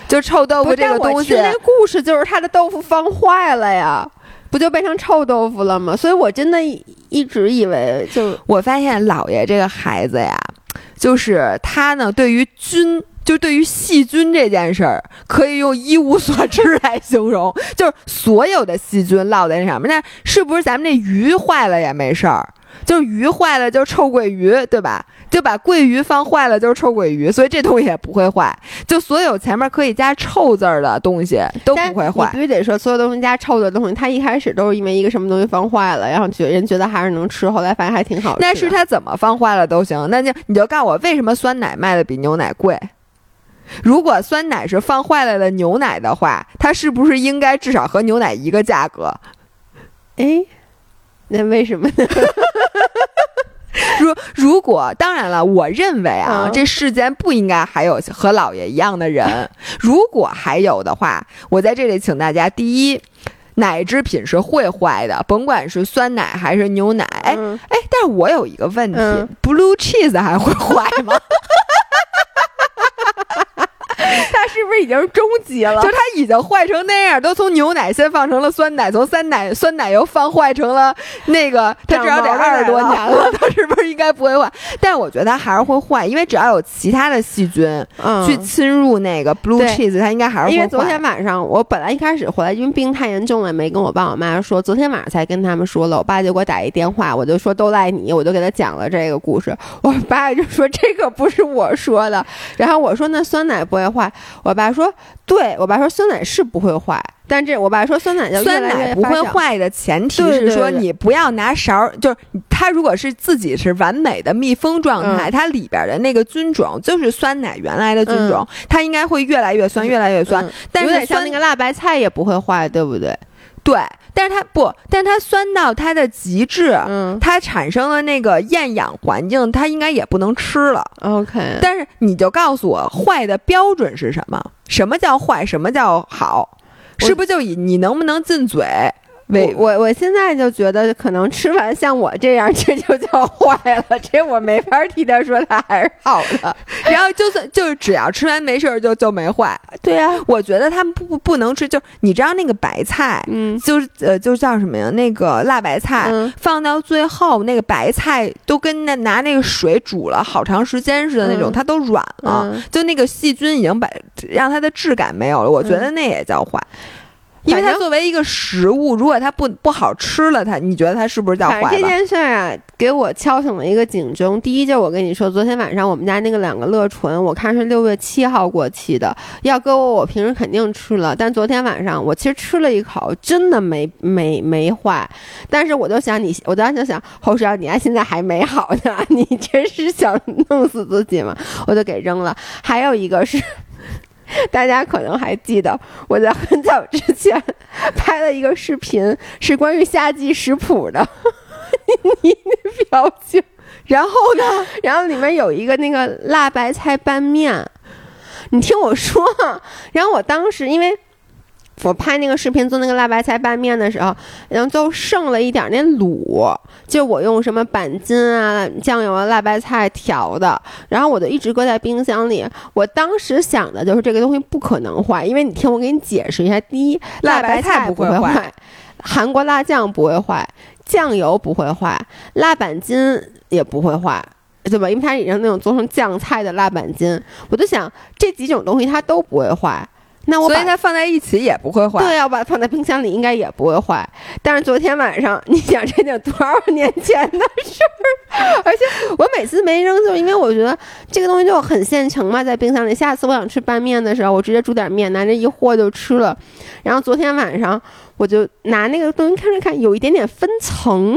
就臭豆腐这个东西那故事就是他的豆腐放坏了呀，不就变成臭豆腐了吗？所以我真的一一直以为就我发现姥爷这个孩子呀，就是他呢，对于菌。就对于细菌这件事儿，可以用一无所知来形容，就是所有的细菌落在那上面。那是不是咱们那鱼坏了也没事儿？就是鱼坏了就是臭鳜鱼，对吧？就把鳜鱼放坏了就是臭鳜鱼，所以这东西也不会坏。就所有前面可以加臭字儿的东西都不会坏。必须得说，所有东西加臭的东西，它一开始都是因为一个什么东西放坏了，然后觉人觉得还是能吃，后来发现还挺好吃。那是它怎么放坏了都行，那就你就告诉我为什么酸奶卖的比牛奶贵？如果酸奶是放坏了的牛奶的话，它是不是应该至少和牛奶一个价格？哎，那为什么呢？如如果当然了，我认为啊，嗯这世间不应该还有和姥爷一样的人。如果还有的话，我在这里请大家，第一，奶制品是会坏的，甭管是酸奶还是牛奶。哎嗯哎，但是我有一个问题、嗯 b l u e cheese 还会坏吗？是不是已经是终极了。就？它已经坏成那样，都从牛奶先放成了。酸奶，从酸奶酸奶又放坏成了。那个，它至少得二十多年了，它是不是应该不会坏？但我觉得它还是会坏，因为只要有其他的细菌，去侵入那个 blue cheese，它应该还是会坏因为昨天。晚上我本来一开始回来，因为病太严重了，没跟我爸我妈说。昨天晚上才跟他们说了，我爸就给我打一电话，我就说都赖你，我就给他讲了。这个故事。我爸就说这个不是我说的，然后我说那酸奶不会坏，爸说对，我爸说酸奶是不会坏，但这我爸说酸奶就越酸奶不会。坏的前提是说，你不要拿勺儿，就是它如果是自己是完美的密封状态，它里边的那个菌种就是酸奶原来的菌种，它应该会越来越酸，越来越酸。嗯有点像但是酸那个辣白菜也不会坏，对不对？对，但是它不，但是它酸到它的极致，嗯它产生了那个厌氧环境，它应该也不能吃了。，OK，但是你就告诉我，坏的标准是什么？什么叫坏？什么叫好？是不是就以你能不能进嘴我？我我现在就觉得，可能吃完像我这样，这就叫坏了，这我没法替他说他还是好的。然后就算就是只要吃完没事儿就就没坏。对啊，我觉得他们不不不能吃，就你知道那个白菜，嗯就是呃就叫什么呀？那个辣白菜。嗯放到最后，那个白菜都跟那拿那个水煮了好长时间似的那种，嗯它都软了，嗯就那个细菌已经把让它的质感没有了。我觉得那也叫坏，因为它作为一个食物，如果它不不好吃了，它你觉得它是不是叫坏了这？件事儿啊，给我敲醒了一个警钟。第一，就是我跟你说，昨天晚上我们家那个两个乐纯，我看是六月七号过期的，要搁我，我平时肯定吃了。但昨天晚上我其实吃了一口，真的没没 没坏。但是我就想你，我当时就想，侯少，你家现在还没好呢，你这是想弄死自己吗？我就给扔了。还有一个是。大家可能还记得，我在很早之前拍了一个视频，是关于夏季食谱的。你那表情，然后呢？然后里面有一个那个辣白菜拌面，你听我说。然后我当时因为我拍那个视频做那个辣白菜拌面的时候，然后就剩了一点那卤，就我用什么板筋啊、酱油啊、辣白菜调的，然后我就一直搁在冰箱里。我当时想的就是这个东西不可能坏，因为你听我给你解释一下：第一，辣白白菜不会不会坏韩国辣酱不会坏，酱油不会坏，辣板筋也不会坏。对吧？因为它已经那种做成酱菜的辣板筋，我就想这几种东西它都不会坏。那我把所以它放在一起也不会坏。对，要把它放在冰箱里应该也不会坏。但是昨天晚上，你想这得多少年前的事儿？而且我每次没扔，就是因为我觉得这个东西就很现成嘛，在冰箱里。下次我想吃拌面的时候，我直接煮点面，拿着一和就吃了。然后昨天晚上我就拿那个东西看了看，有一点点分层，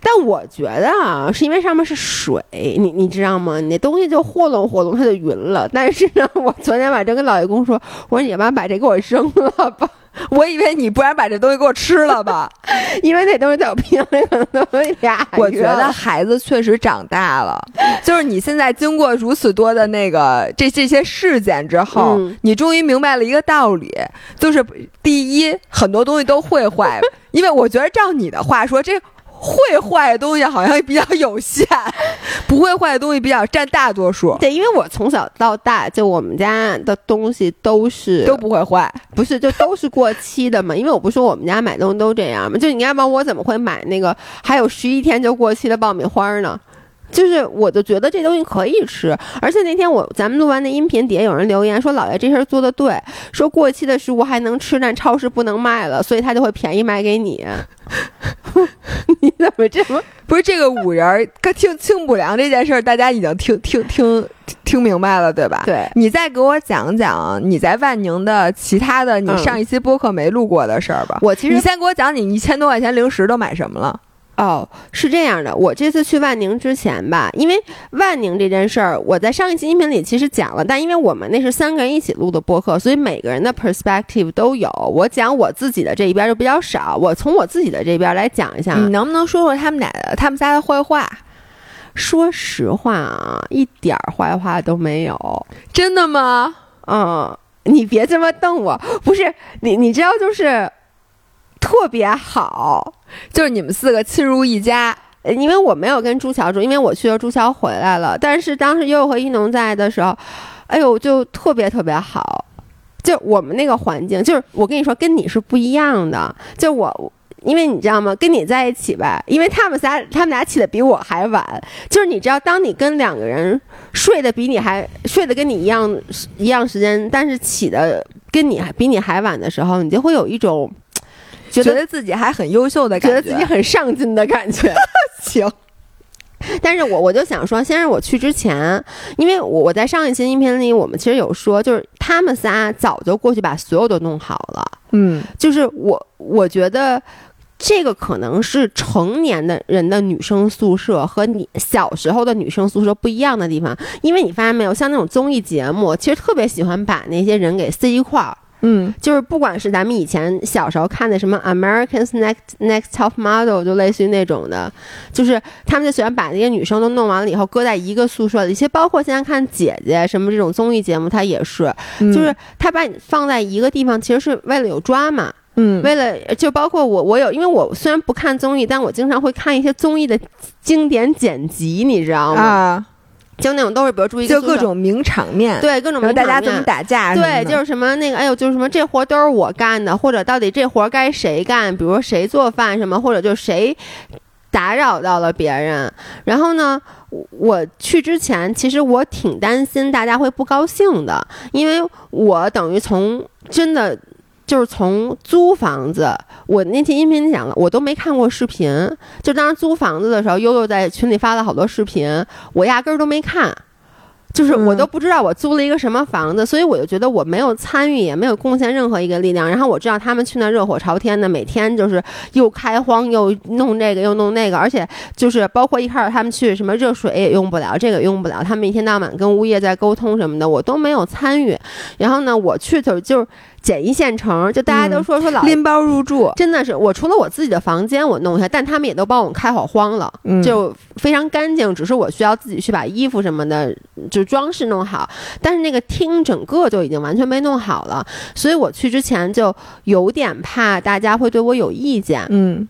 但我觉得啊，是因为上面是水，你你知道吗？你那东西就和弄和弄，它就匀了。但是呢，我昨天晚上跟老爷公说，我说你妈把这给我扔了吧。我以为你不然把这东西给我吃了吧？因为那东西在我冰箱里可能都有俩我觉得孩子确实长大了，就是你现在经过如此多的那个这这些事件之后，嗯。你终于明白了一个道理，就是第一，很多东西都会坏，因为我觉得照你的话说，这会坏的东西好像比较有限，不会坏的东西比较占大多数，对，因为我从小到大，就我们家的东西都是都不会坏。不是就都是过期的嘛？因为我不说我们家买东西都这样嘛，就你要不然我怎么会买那个还有十一天就过期的爆米花呢？就是我就觉得这东西可以吃，而且那天我咱们录完那音频底下有人留言说老爷这事儿做的对，说过期的食物还能吃，但超市不能卖了，所以他就会便宜卖给你。你怎么这么不是这个五仁儿，跟听清补凉这件事儿，大家已经听听听听明白了，对吧？对？你再给我讲讲你在万宁的其他的，你嗯上一期播客没录过的事儿吧？我其实你先给我讲你一千多块钱零食都买什么了？哦，是这样的，我这次去万宁之前吧，因为万宁这件事儿，我在上一期音频里其实讲了，但因为我们那是三个人一起录的播客，所以每个人的 perspective 都有。我讲我自己的这一边就比较少，我从我自己的这边来讲一下。你能不能说说他们俩的、他们仨的坏话？说实话啊，一点儿坏话都没有。真的吗？嗯，你别这么瞪我，不是你，你知道就是特别好。就是你们四个亲如一家，呃因为我没有跟朱桥住，因为我去了朱桥回来了。但是当时悠悠和一农在的时候，哎呦，就特别特别好。就我们那个环境，就是我跟你说，跟你是不一样的。就我，因为你知道吗？跟你在一起吧，因为他们仨，他们俩起的比我还晚。就是你知道，当你跟两个人睡的比你还睡的跟你一样一样时间，但是起的跟你还比你还晚的时候，你就会有一种觉得自己还很优秀的觉感觉。得自己很上进的感觉。行，但是我我就想说，先是我去之前，因为我我在上一期音频里，我们其实有说，就是他们仨早就过去把所有都弄好了。嗯，就是我我觉得这个可能是成年的人的女生宿舍和你小时候的女生宿舍不一样的地方，因为你发现没有，像那种综艺节目，其实特别喜欢把那些人给塞一块儿。嗯就是不管是咱们以前小时候看的什么 Americans Next Next Top Model，就类似于那种的，就是他们就喜欢把那些女生都弄完了以后搁在一个宿舍里。其实包括现在看姐姐什么这种综艺节目，它也是，嗯就是他把你放在一个地方，其实是为了有抓嘛。嗯为了就包括我，我有，因为我虽然不看综艺，但我经常会看一些综艺的经典剪辑，你知道吗？啊，就那种都是比如住一个就各种名场面，对各种名场面家怎么打架对，就是什么那个，哎呦，就是什么这活都是我干的，或者到底这活该谁干？比如说谁做饭什么，或者就谁打扰到了别人。然后呢，我我去之前，其实我挺担心大家会不高兴的，因为我等于从真的。就是从租房子，我那期音频讲了，我都没看过视频。就当时租房子的时候，悠悠在群里发了好多视频，我压根儿都没看。就是我嗯都不知道我租了一个什么房子，所以我就觉得我没有参与，也没有贡献任何一个力量。然后我知道他们去那热火朝天的，每天就是又开荒又弄这个又弄那个，而且就是包括一开始他们去什么热水也用不了，这个用不了，他们一天到晚跟物业在沟通什么的，我都没有参与。然后呢，我去就就是简易现成，就大家都说说老拎包入住，真的是我除了我自己的房间我弄一下，但他们也都帮我开好荒了，嗯就非常干净。只是我需要自己去把衣服什么的就装饰弄好，但是那个厅整个就已经完全没弄好了，所以我去之前就有点怕大家会对我有意见。嗯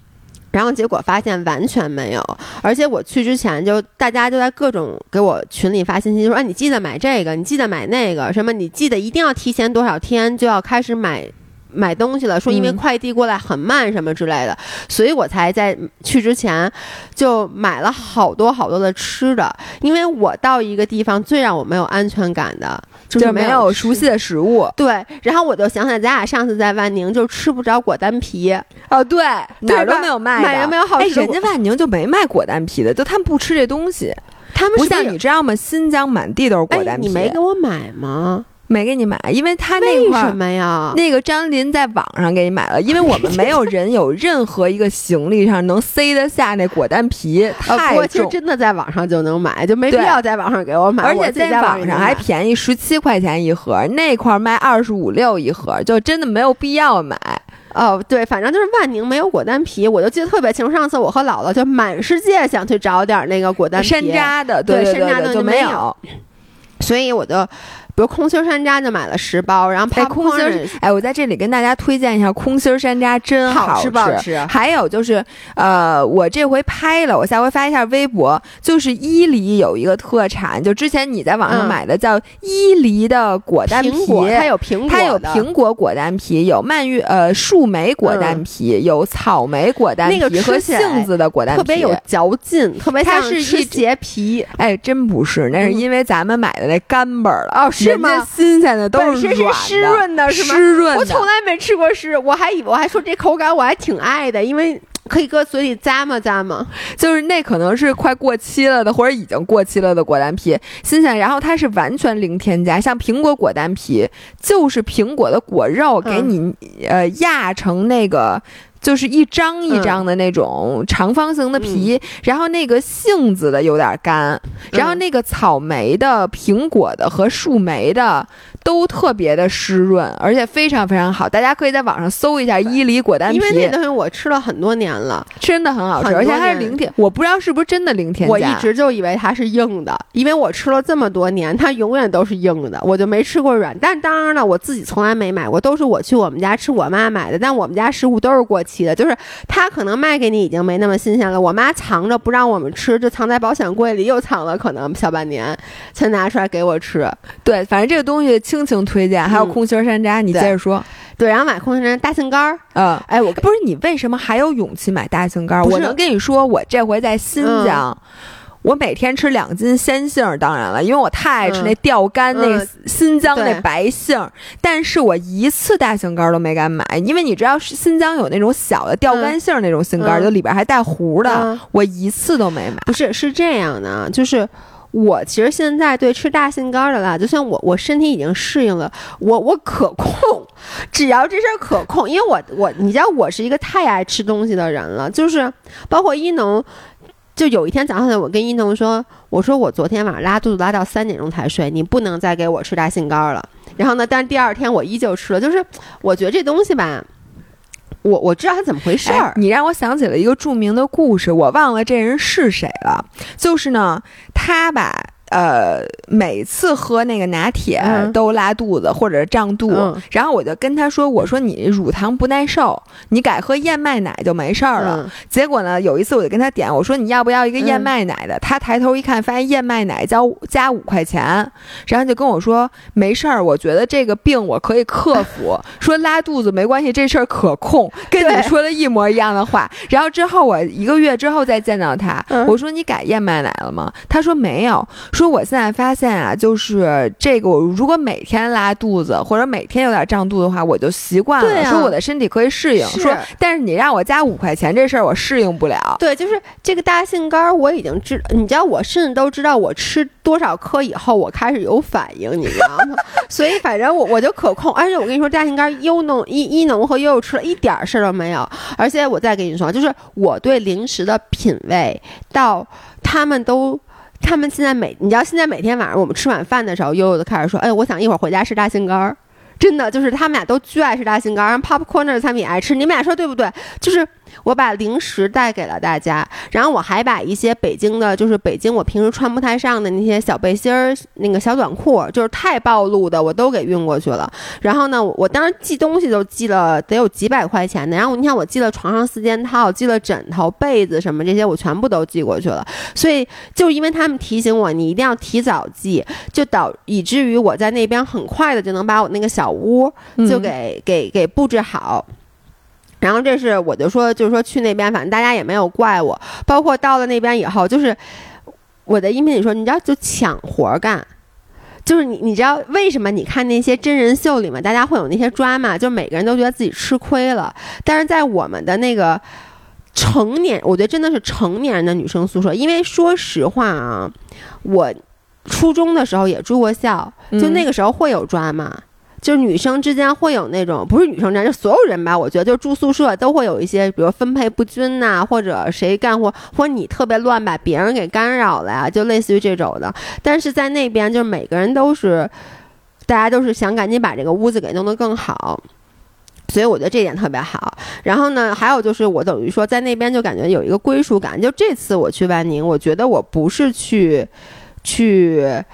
然后结果发现完全没有，而且我去之前就大家就在各种给我群里发信息，说哎你记得买这个，你记得买那个，什么你记得一定要提前多少天就要开始买。买东西了，说因为嗯快递过来很慢什么之类的，所以我才在去之前就买了好多好多的吃的。因为我到一个地方最让我没有安全感的，就是没有熟悉的食物。对，然后我就想起来，咱俩上次在万宁就吃不着果丹皮，哦，对，哪儿都没有卖的，买也没有好哎，吃的人家万宁就没卖果丹皮的，就他们不吃这东西，他们是是你知道吗？新疆满地都是果哎丹，皮，你没给我买吗？没给你买，因为他那为什块儿。么呀？那个张林在网上给你买了，因为我们没有人有任何一个行李上能塞得下那果丹皮，太过其实重，真的在网上就能买，就没必要在网上给我买。而且在网上还便宜十七块钱一盒，那块儿卖二十五六一盒，就真的没有必要买。哦，对，反正就是万宁没有果丹皮，我就记得特别清楚。上次我和姥姥就满世界想去找点那个果丹皮，山楂的，对对山楂的对就没有。所以我就比如空心儿山楂就买了十包，然后哎，空心儿哎，我在这里跟大家推荐一下空心儿山楂，真好吃。吃不好吃。还有就是，呃，我这回拍了，我下回发一下微博，就是伊犁有一个特产，就之前你在网上嗯。买的叫伊犁的果丹皮，它有苹果，它有苹果果丹皮，有蔓越呃树莓果丹皮，有草莓果丹那个皮和吃杏子的果丹皮，特别有嚼劲，特别它像是一节皮。哎，真不是，那是嗯。因为咱们买的那干巴儿了。哦是吗人家新鲜的都本身是软湿润的是吗湿润的。我从来没吃过湿，我还以为我还说这口感我还挺爱的，因为可以搁嘴里咂摸咂摸。就是那可能是快过期了的，或者已经过期了的果丹皮，新鲜。然后它是完全零添加，像苹果果丹皮就是苹果的果肉给你、呃压成那个。就是一张一张的那种长方形的皮，然后那个杏子的有点干，然后那个草莓的、苹果的和树莓的都特别的湿润，而且非常非常好。大家可以在网上搜一下伊犁果丹皮因，为那东西我吃了很多年了，真的很好吃，而且它是零添，我不知道是不是真的零添加。我一直就以为它是硬的，因为我吃了这么多年，它永远都是硬的，我就没吃过软。但当然了，我自己从来没买过，都是我去我们家吃我妈买的，但我们家食物都是过期的，就是它可能卖给你已经没那么新鲜了，我妈藏着不让我们吃，就藏在保险柜里，又藏了可能小半年才拿出来给我吃。对，反正这个东西倾情推荐，还有嗯空心儿山楂，你接着说。对，然后买空心人大杏干儿，嗯，哎，我不是你为什么还有勇气买大杏干儿？我能跟你说，我这回在新疆。我每天吃两斤鲜杏儿，当然了，因为我太爱吃嗯。那吊干、那嗯。新疆那白杏儿，但是我一次大杏干儿都没敢买，因为你知道是新疆有那种小的吊干杏儿那种杏干儿，嗯就里边还带核的，嗯。我一次都没买。不是，是这样的，就是我其实现在对吃大杏干的啦，就像我我身体已经适应了，我我可控，只要这事儿可控，因为我我你知道我是一个太爱吃东西的人了，就是包括一农。就有一天早上，我跟一农说：“我说我昨天晚上拉肚子拉到三点钟才睡，你不能再给我吃大杏干了，然后呢，但第二天我依旧吃了，就是我觉得这东西吧，我我知道他怎么回事儿。你让我想起了一个著名的故事，我忘了这人是谁了。就是呢，他吧。呃，每次喝那个拿铁都拉肚子或者胀肚，然后我就跟他说：“我说你乳糖不耐受，你改喝燕麦奶就没事儿了。”结果呢，有一次我就跟他点，我说：“你要不要一个燕麦奶的？”他抬头一看，发现燕麦奶交加五块钱，然后就跟我说：“没事儿，我觉得这个病我可以克服，说拉肚子没关系，这事儿可控。”跟你说的一模一样的话。然后之后我一个月之后再见到他，我说：“你改燕麦奶了吗？”他说：“没有。”说。我现在发现啊，就是这个，我如果每天拉肚子或者每天有点胀肚的话，我就习惯了。说我的身体可以适应。说，但是你让我加五块钱这事儿，我适应不了。对，就是这个大杏干，我已经知，你知道，我甚至都知道我吃多少颗以后，我开始有反应，你知道吗？所以反正我我就可控。而且我跟你说，大杏干优农一一农和悠悠吃了一点事儿都没有。而且我再跟你说，就是我对零食的品味，到他们都。他们现在每，你知道现在每天晚上我们吃晚饭的时候，悠悠就开始说：“哎，我想一会儿回家吃大杏干儿。”真的就是他们俩都巨爱吃大杏干儿，popcorn 的产品爱吃，你们俩说对不对？就是。我把零食带给了大家，然后我还把一些北京的，就是北京我平时穿不太上的那些小背心儿、那个小短裤，就是太暴露的，我都给运过去了。然后呢，我当时寄东西都寄了得有几百块钱的。然后你看，我寄了床上四件套，寄了枕头、被子什么这些，我全部都寄过去了。所以就因为他们提醒我，你一定要提早寄，就导以至于我在那边很快的就能把我那个小屋就给给给布置好。然后这是我就说，就是说去那边，反正大家也没有怪我。包括到了那边以后，就是我的音频里说，你知道就抢活干，就是你你知道为什么？你看那些真人秀里面，大家会有那些抓嘛，就每个人都觉得自己吃亏了。但是在我们的那个成年，我觉得真的是成年人的女生宿舍，因为说实话啊，我初中的时候也住过校，就那个时候会有抓嘛。就是女生之间会有那种，不是女生之间，就所有人吧。我觉得就住宿舍都会有一些，比如分配不均呐，或者谁干活，或者你特别乱把别人给干扰了呀，就类似于这种的。但是在那边，就是每个人都是，大家都是想赶紧把这个屋子给弄得更好，所以我觉得这点特别好。然后呢，还有就是我等于说在那边就感觉有一个归属感。就这次我去万宁，我觉得我不是去去。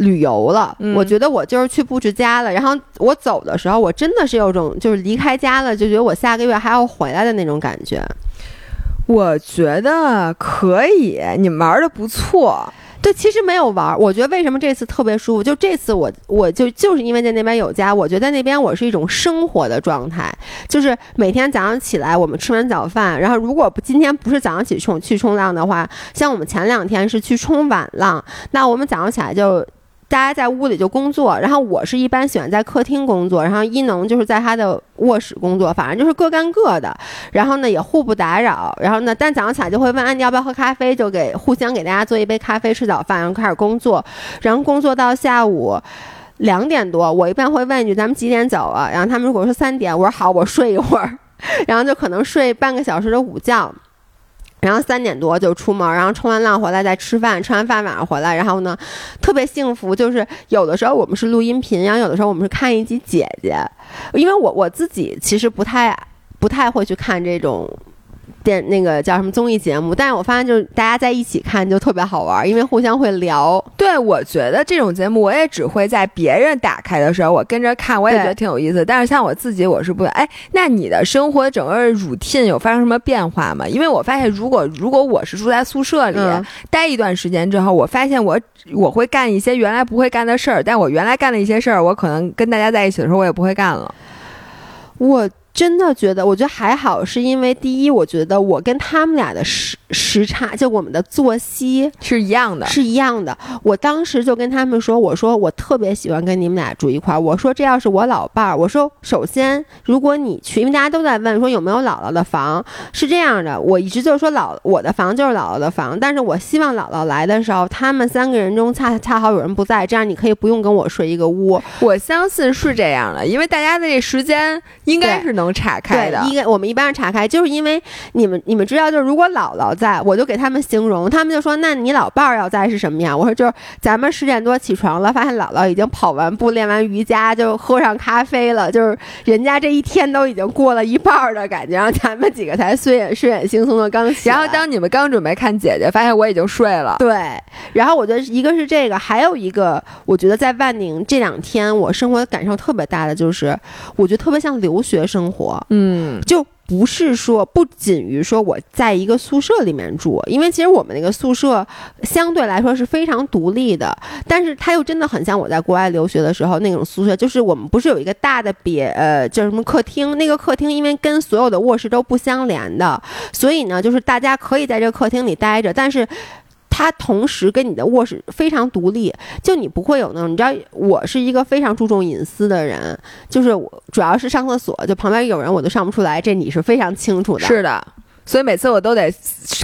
旅游了，我觉得我就是去布置家了。然后我走的时候，我真的是有种就是离开家了，就觉得我下个月还要回来的那种感觉。我觉得可以，你们玩的不错。对，其实没有玩。我觉得为什么这次特别舒服？就这次我我就就是因为在那边有家，我觉得在那边我是一种生活的状态，就是每天早上起来，我们吃完早饭，然后如果不今天不是早上起冲去冲浪的话，像我们前两天是去冲晚浪，那我们早上起来就。大家在屋里就工作，然后我是一般喜欢在客厅工作，然后一农就是在他的卧室工作，反正就是各干各的，然后呢也互不打扰，然后呢，但早上起来就会问安迪要不要喝咖啡，就给互相给大家做一杯咖啡吃早饭，然后开始工作，然后工作到下午两点多，我一般会问一句咱们几点走啊？然后他们如果说三点，我说好，我睡一会儿，然后就可能睡半个小时的午觉。然后三点多就出门，然后冲完浪回来再吃饭，吃完饭晚上回来，然后呢，特别幸福。就是有的时候我们是录音频，然后有的时候我们是看一集姐姐，因为我我自己其实不太不太会去看这种。电那个叫什么综艺节目，但是我发现就是大家在一起看就特别好玩，因为互相会聊。对，我觉得这种节目我也只会在别人打开的时候我跟着看，我也觉得挺有意思。但是像我自己，我是不哎，那你的生活整个 routine 有发生什么变化吗？因为我发现，如果如果我是住在宿舍里待一段时间之后，我发现我我会干一些原来不会干的事儿，但我原来干的一些事儿，我可能跟大家在一起的时候我也不会干了。我。真的觉得，我觉得还好，是因为第一，我觉得我跟他们俩的时时差，就我们的作息是一样的，是一样的。我当时就跟他们说，我说我特别喜欢跟你们俩住一块儿。我说这要是我老伴儿，我说首先如果你去，因为大家都在问说有没有姥姥的房，是这样的，我一直就是说姥我的房就是姥姥的房，但是我希望姥姥来的时候，他们三个人中恰恰好有人不在，这样你可以不用跟我睡一个屋。我相信是这样的，因为大家的这时间应该是能。能岔开的，应该我们一般是岔开，就是因为你们你们知道，就是如果姥姥在，我就给他们形容，他们就说：“那你老伴儿要在是什么样？”我说：“就是咱们十点多起床了，发现姥姥已经跑完步、练完瑜伽，就喝上咖啡了，就是人家这一天都已经过了一半儿的感觉，然后咱们几个才睡眼睡眼惺忪的刚醒。然后当你们刚准备看姐姐，发现我已经睡了。对，然后我觉得一个是这个，还有一个，我觉得在万宁这两天我生活感受特别大的就是，我觉得特别像留学生活，嗯，就不是说不仅于说我在一个宿舍里面住，因为其实我们那个宿舍相对来说是非常独立的，但是它又真的很像我在国外留学的时候那种宿舍，就是我们不是有一个大的别呃叫什么客厅，那个客厅因为跟所有的卧室都不相连的，所以呢，就是大家可以在这个客厅里待着，但是。它同时跟你的卧室非常独立，就你不会有那种，你知道，我是一个非常注重隐私的人，就是我主要是上厕所，就旁边有人我都上不出来，这你是非常清楚的。是的。所以每次我都得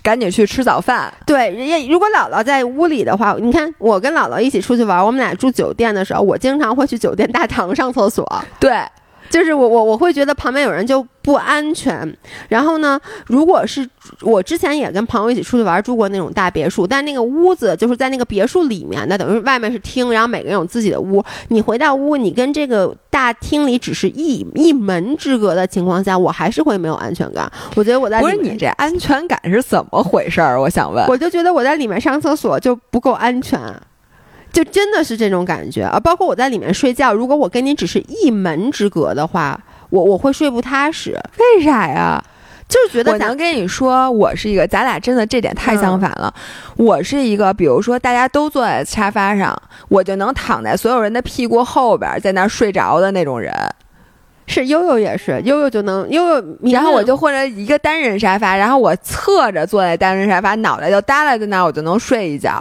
赶紧去吃早饭。对，人家如果姥姥在屋里的话，你看我跟姥姥一起出去玩，我们俩住酒店的时候，我经常会去酒店大堂上厕所。对，就是我我我会觉得旁边有人就不安全。然后呢，如果是我之前也跟朋友一起出去玩，住过那种大别墅，但那个屋子就是在那个别墅里面的，等于外面是厅，然后每个人有自己的屋。你回到屋，你跟这个大厅里只是一一门之隔的情况下，我还是会没有安全感。我觉得我在不是你这安全感是怎么回事儿？我想问。我就觉得我在里面上厕所就不够安全，就真的是这种感觉啊！包括我在里面睡觉，如果我跟你只是一门之隔的话，我我会睡不踏实，为啥呀？就是觉得咱我能跟你说，我是一个，咱俩真的这点太嗯相反了。我是一个，比如说大家都坐在沙发上，我就能躺在所有人的屁股后边儿，在那儿睡着的那种人。是悠悠也是悠悠就能悠悠，然后我就或者一个单人沙发，然后我侧着坐在单人沙发，脑袋就耷拉在那儿，我就能睡一觉。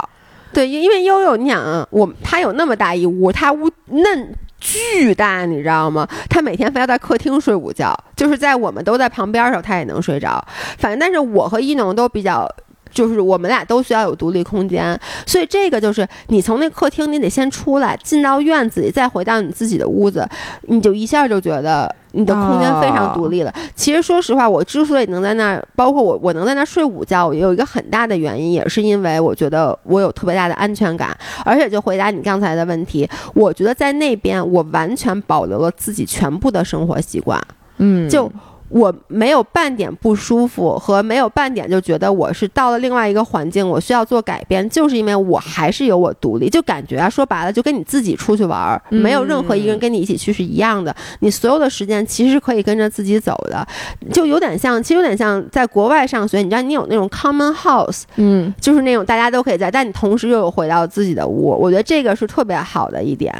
对，因为悠悠，你想啊，我他有那么大一屋，他屋嫩巨大，你知道吗？他每天非要在客厅睡午觉，就是在我们都在旁边的时候，他也能睡着。反正，但是我和一农都比较。就是我们俩都需要有独立空间，所以这个就是你从那客厅，你得先出来，进到院子里，再回到你自己的屋子，你就一下就觉得你的空间非常独立了。其实说实话，我之所以能在那儿，包括我我能在那儿睡午觉，有一个很大的原因，也是因为我觉得我有特别大的安全感，而且就回答你刚才的问题，我觉得在那边我完全保留了自己全部的生活习惯，嗯就。我没有半点不舒服，和没有半点就觉得我是到了另外一个环境，我需要做改变，就是因为我还是有我独立，就感觉啊，说白了就跟你自己出去玩儿，嗯没有任何一个人跟你一起去是一样的，你所有的时间其实可以跟着自己走的，就有点像，其实有点像在国外上学，你知道你有那种 common house，嗯就是那种大家都可以在，但你同时又有回到自己的屋，我觉得这个是特别好的一点。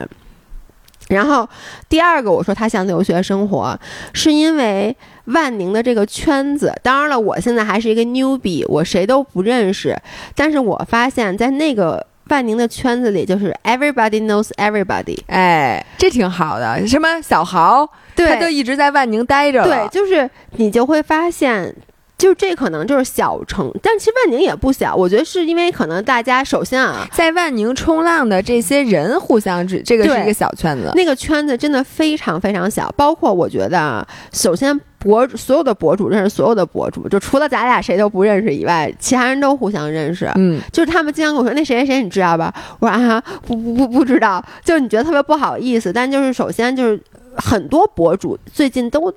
然后第二个，我说他想留学生活，是因为万宁的这个圈子。当然了，我现在还是一个 newbie，我谁都不认识。但是我发现，在那个万宁的圈子里，就是 everybody knows everybody。哎，这挺好的。什么小豪，对，他就一直在万宁待着对，就是你就会发现。就这可能就是小城，但其实万宁也不小。我觉得是因为可能大家首先啊，在万宁冲浪的这些人互相知，这个是一个小圈子。那个圈子真的非常非常小，包括我觉得啊，首先博所有的博主认识所有的博主，就除了咱俩谁都不认识以外，其他人都互相认识。嗯，就是他们经常跟我说那谁谁谁你知道吧？我说啊不不不不知道，就是你觉得特别不好意思，但就是首先就是很多博主最近都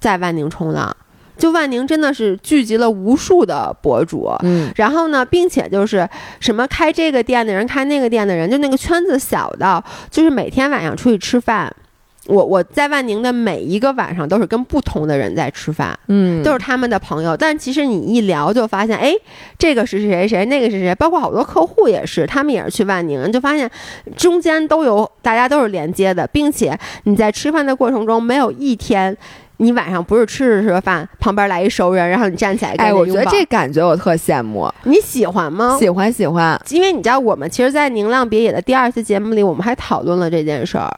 在万宁冲浪，就万宁真的是聚集了无数的博主。嗯，然后呢，并且就是什么开这个店的人，开那个店的人，就那个圈子小到，就是每天晚上出去吃饭，我我在万宁的每一个晚上都是跟不同的人在吃饭，嗯，都是他们的朋友。但其实你一聊就发现，哎，这个是谁谁谁，那个是谁，包括好多客户也是，他们也是去万宁，就发现中间都有大家都是连接的，并且你在吃饭的过程中没有一天。你晚上不是吃着吃着饭，旁边来一熟人，然后你站起来跟哎，我觉得这感觉我特羡慕，你喜欢吗？喜欢喜欢。因为你知道，我们其实，在《宁浪别野》的第二次节目里，我们还讨论了这件事儿，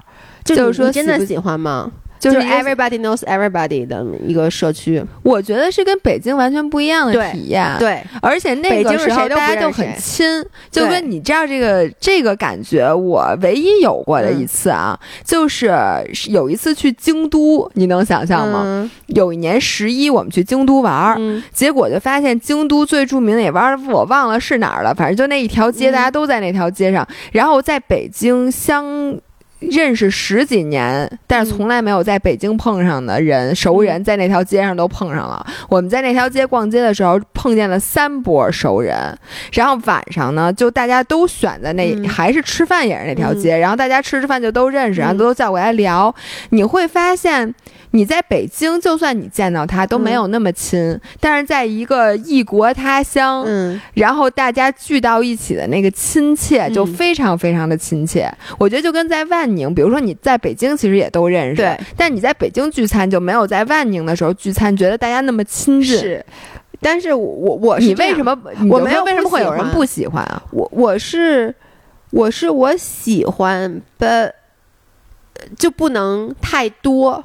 就就是说真的喜欢吗？就是 everybody knows everybody 的一个社区。我觉得是跟北京完全不一样的体验。对，而且那个时候大家都很亲，就跟你知道这个这个感觉，我唯一有过的一次啊，就是有一次去京都，你能想象吗？嗯有一年十一我们去京都玩儿。嗯结果就发现京都最著名的也玩我忘了是哪儿了，反正就那一条街，嗯大家都在那条街上。然后在北京相认识十几年，但是从来没有在北京碰上的人，熟人在那条街上都碰上了。我们在那条街逛街的时候碰见了三波熟人，然后晚上呢，就大家都选在那、嗯还是吃饭也是那条街，然后大家吃吃饭就都认识，然后嗯都叫过来聊。你会发现。你在北京，就算你见到他都没有那么亲，但是在一个异国他乡，嗯，然后大家聚到一起的那个亲切，嗯就非常非常的亲切。我觉得就跟在万宁，比如说你在北京其实也都认识，对，但你在北京聚餐就没有在万宁的时候聚餐觉得大家那么亲近。是。但是我我你为什么？我没有为什么会有人不不喜欢啊？我我是我是我喜欢的，就不能太多。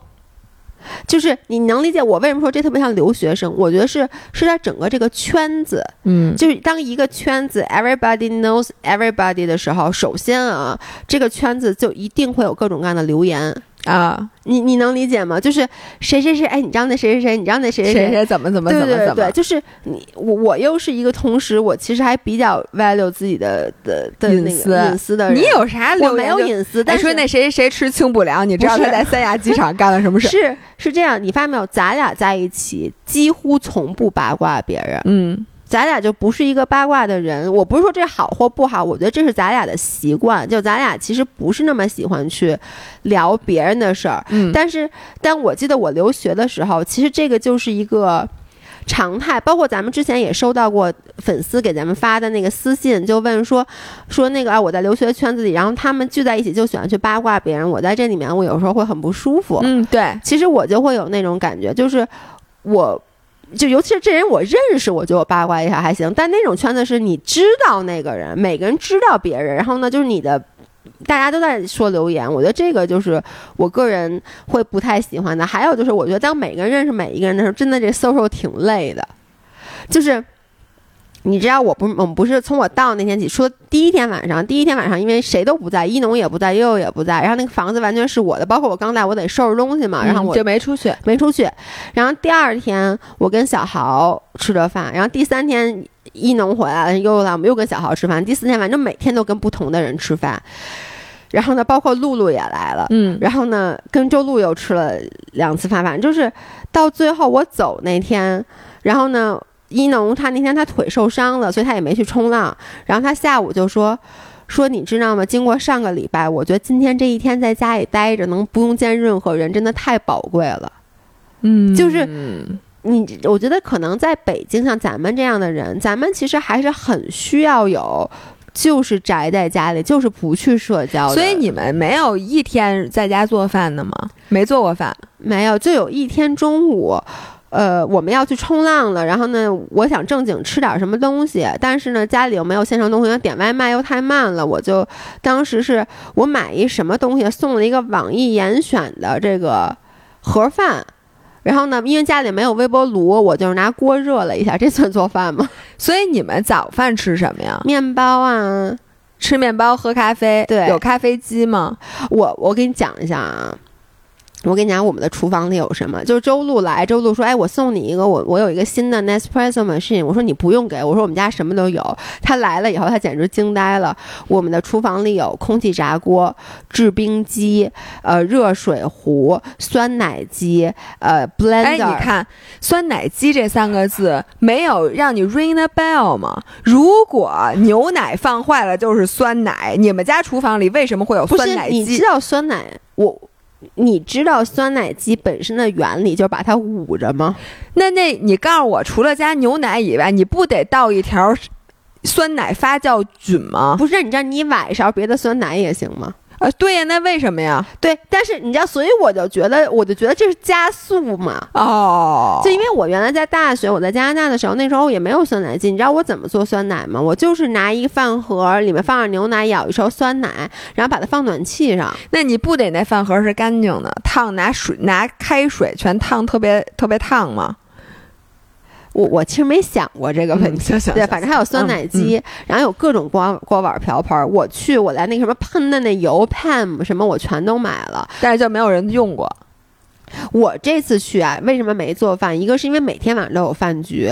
就是你能理解我为什么说这特别像留学生？我觉得是是在整个这个圈子，嗯就是当一个圈子 everybody knows everybody 的时候，首先啊，这个圈子就一定会有各种各样的留言。啊，你你能理解吗？就是谁谁谁，哎，你知道那谁谁谁，你知道那谁谁谁谁怎么怎么对怎么怎么对对对，，就是你我我又是一个同时，我其实还比较 value 自己的的的隐私个隐私的人。你有啥我没？有隐私，但是还说那谁谁谁吃清补凉，你知道他在三亚机场干了什么事？是是这样，你发现没有？咱俩在一起几乎从不八卦别人，嗯咱俩就不是一个八卦的人。我不是说这好或不好，我觉得这是咱俩的习惯。就咱俩其实不是那么喜欢去聊别人的事儿，嗯，但是，但我记得我留学的时候，其实这个就是一个常态。包括咱们之前也收到过粉丝给咱们发的那个私信，就问说说那个啊，我在留学圈子里，然后他们聚在一起就喜欢去八卦别人，我在这里面我有时候会很不舒服。嗯对，其实我就会有那种感觉，就是我。就尤其是这人我认识，我就八卦一下还行。但那种圈子是你知道那个人，每个人知道别人，然后呢，就是你的大家都在说留言，我觉得这个就是我个人会不太喜欢的。还有就是，我觉得当每个人认识每一个人的时候，真的这 social 挺累的，就是。你知道我不，我们不是从我到那天起，说第一天晚上，第一天晚上，因为谁都不在，一农也不在，悠悠也不在，然后那个房子完全是我的，包括我刚来，我得收拾东西嘛，然后我嗯就没出去。没出去。然后第二天我跟小豪吃的饭，然后第三天一农回来了，悠悠来我们又跟小豪吃饭，第四天反正每天都跟不同的人吃饭。然后呢，包括露露也来了，嗯然后呢，跟周露又吃了两次饭，反正就是到最后我走那天，然后呢，一农他那天他腿受伤了，所以他也没去冲浪。然后他下午就说说你知道吗？经过上个礼拜，我觉得今天这一天在家里待着，能不用见任何人，真的太宝贵了。嗯就是嗯你我觉得可能在北京，像咱们这样的人，咱们其实还是很需要有。就是宅在家里，就是不去社交。所以你们没有一天在家做饭的吗？没做过饭。没有，就有一天中午，呃，我们要去冲浪了。然后呢，我想正经吃点什么东西，但是呢，家里又没有现成东西，点外卖又太慢了。我就当时是我买一什么东西，送了一个网易严选的这个盒饭。然后呢，因为家里没有微波炉，我就是拿锅热了一下，这算做饭吗？所以你们早饭吃什么呀？面包啊，吃面包，喝咖啡。对有咖啡机吗？我我给你讲一下啊，我跟你讲我们的厨房里有什么。就是周露来，周露说：“哎，我送你一个，我我有一个新的 Nespresso machine。”我说：“你不用给我说我们家什么都有。”他来了以后，他简直惊呆了。我们的厨房里有空气炸锅、制冰机、呃热水壶、酸奶机、呃 blender。哎，你看“酸奶机”这三个字没有让你 ring the bell 吗？如果牛奶放坏了就是酸奶，你们家厨房里为什么会有酸奶机你知？道酸奶我。你知道酸奶机本身的原理就是把它捂着吗？那那你告诉我，除了加牛奶以外，你不得倒一条酸奶发酵菌吗？不是，你知道你崴一勺别的酸奶也行吗？啊，对呀，那为什么呀？对，但是你知道，所以我就觉得，我就觉得这是加速嘛。哦，就因为我原来在大学，我在加拿大的时候，那时候也没有酸奶机。你知道我怎么做酸奶吗？我就是拿一个饭盒，里面放上牛奶，舀一勺酸奶，然后把它放暖气上。那你不得那饭盒是干净的？烫拿水拿开水全烫特别特别烫吗？我我其实没想过这个问题，对，反正还有酸奶机，然后有各种锅锅碗瓢盆。我去，我来那个什么喷的那油 Pam 什么，我全都买了，但是就没有人用过。我这次去啊，为什么没做饭？一个是因为每天晚上都有饭局，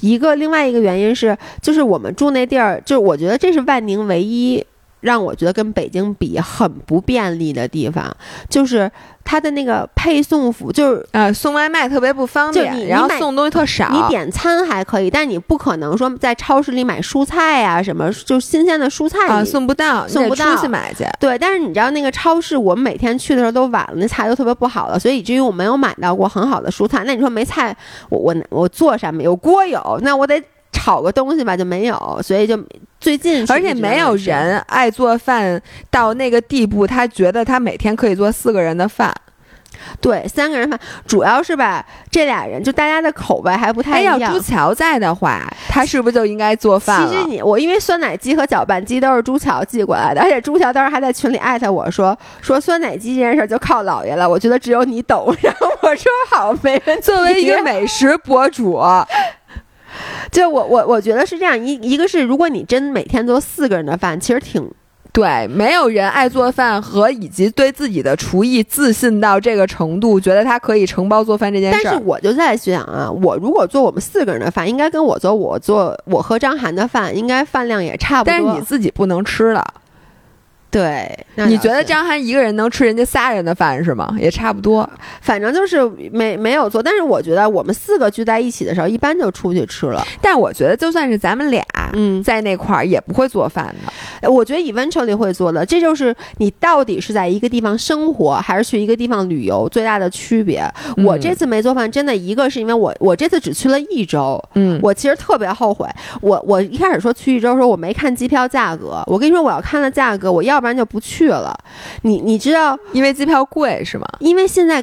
一个另外一个原因是，就是我们住那地儿，就是我觉得这是万宁唯一。让我觉得跟北京比很不便利的地方，就是它的那个配送服，就是呃送外卖特别不方便，然后送东西特少。你点餐还可以，但你不可能说在超市里买蔬菜呀什么，就新鲜的蔬菜啊送不到，送不到出去买去。对，但是你知道那个超市，我们每天去的时候都晚了，那菜都特别不好了，所以以至于我没有买到过很好的蔬菜。那你说没菜，我我我做啥没有锅有，那我得。炒个东西吧就没有，所以就最近，而且没有人爱做饭到那个地步，他觉得他每天可以做四个人的饭，对，三个人饭，主要是吧，这俩人就大家的口味还不太一样。要朱桥在的话，他是不是就应该做饭其实你我因为酸奶机和搅拌机都是朱桥寄过来的，而且朱桥当时还在群里艾特我说说酸奶机这件事就靠姥爷了，我觉得只有你懂。然后我说好，没问题。作为一个美食博主。就我我我觉得是这样一一个是如果你真每天做四个人的饭，其实挺对，没有人爱做饭和以及对自己的厨艺自信到这个程度，觉得他可以承包做饭这件事。但是我就在想啊，我如果做我们四个人的饭，应该跟我做我做我和张涵的饭，应该饭量也差不多。但是你自己不能吃了。对，你觉得张涵一个人能吃人家仨人的饭是吗？也差不多，反正就是没没有做。但是我觉得我们四个聚在一起的时候，一般就出去吃了。但我觉得就算是咱们俩，嗯，在那块儿也不会做饭的。我觉得 eventually 会做的，这就是你到底是在一个地方生活，还是去一个地方旅游最大的区别。我这次没做饭，真的一个是因为我我这次只去了一周，嗯，我其实特别后悔。我我一开始说去一周的时候，我没看机票价格。我跟你说，我要看了价格，我要。不然就不去了，你你知道，因为机票贵是吗？因为现在，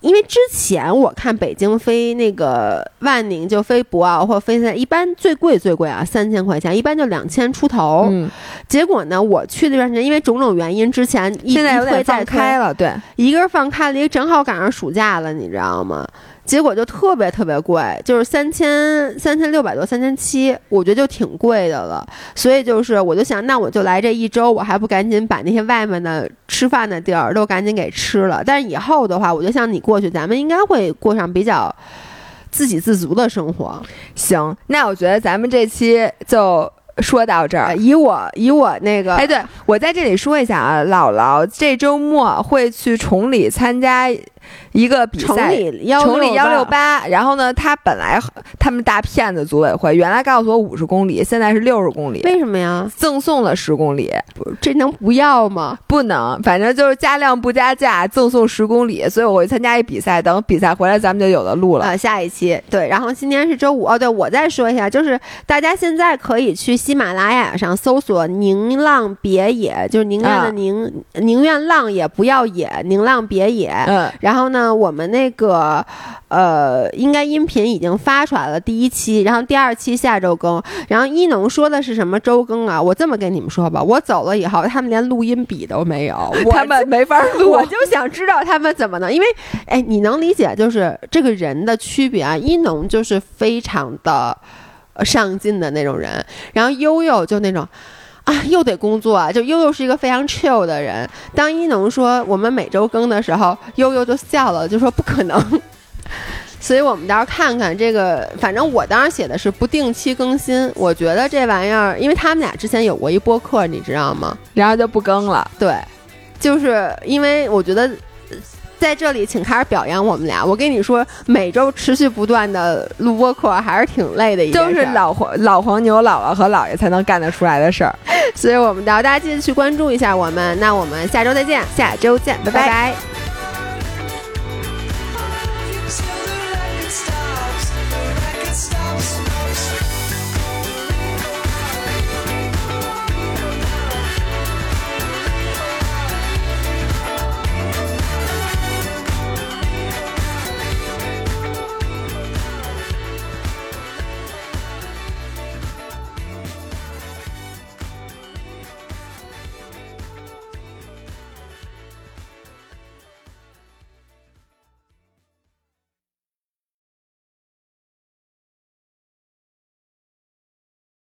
因为之前我看北京飞那个万宁就飞博鳌或飞现在一般最贵最贵啊三千块钱，一般就两千出头。嗯，结果呢，我去那段时间，因为种种原因，之前现在有点放开了，对，一个是放开了，一个正好赶上暑假了，你知道吗？结果就特别特别贵，就是三千三千六百多，三千七，我觉得就挺贵的了。所以就是，我就想，那我就来这一周，我还不赶紧把那些外面的吃饭的地儿都赶紧给吃了。但是以后的话，我就像你过去，咱们应该会过上比较自给自足的生活。行，那我觉得咱们这期就说到这儿。以我以我那个，哎，对我在这里说一下啊，姥姥这周末会去崇礼参加。一个比赛，崇礼幺六八。然后呢，他本来他们大骗子组委会原来告诉我五十公里，现在是六十公里。为什么呀？赠送了十公里，这能不要吗？不能，反正就是加量不加价，赠送十公里。所以我会参加一比赛，等比赛回来咱们就有的录了。呃，下一期对。然后今天是周五哦，对我再说一下，就是大家现在可以去喜马拉雅上搜索“宁浪别野”，就是宁愿的宁，宁愿浪也不要野，宁浪别野。嗯，然后呢？嗯，我们那个，呃，应该音频已经发出来了第一期，然后第二期下周更。然后一农说的是什么周更啊？我这么跟你们说吧，我走了以后，他们连录音笔都没有，他们没法录。我就想知道他们怎么能，因为，哎，你能理解就是这个人的区别啊？一农就是非常的上进的那种人，然后悠悠就那种。啊，又得工作啊！就悠悠是一个非常 chill 的人。当一农说我们每周更的时候，悠悠就笑了，就说不可能。所以我们到时候看看这个，反正我当时写的是不定期更新。我觉得这玩意儿，因为他们俩之前有过一播客，你知道吗？然后就不更了。对，就是因为我觉得。在这里，请开始表扬我们俩。我跟你说，每周持续不断的录播课还是挺累的一件事。都是老黄老黄牛姥姥和姥爷才能干得出来的事儿，所以我们到大家记得去关注一下我们。那我们下周再见，下周见，拜拜。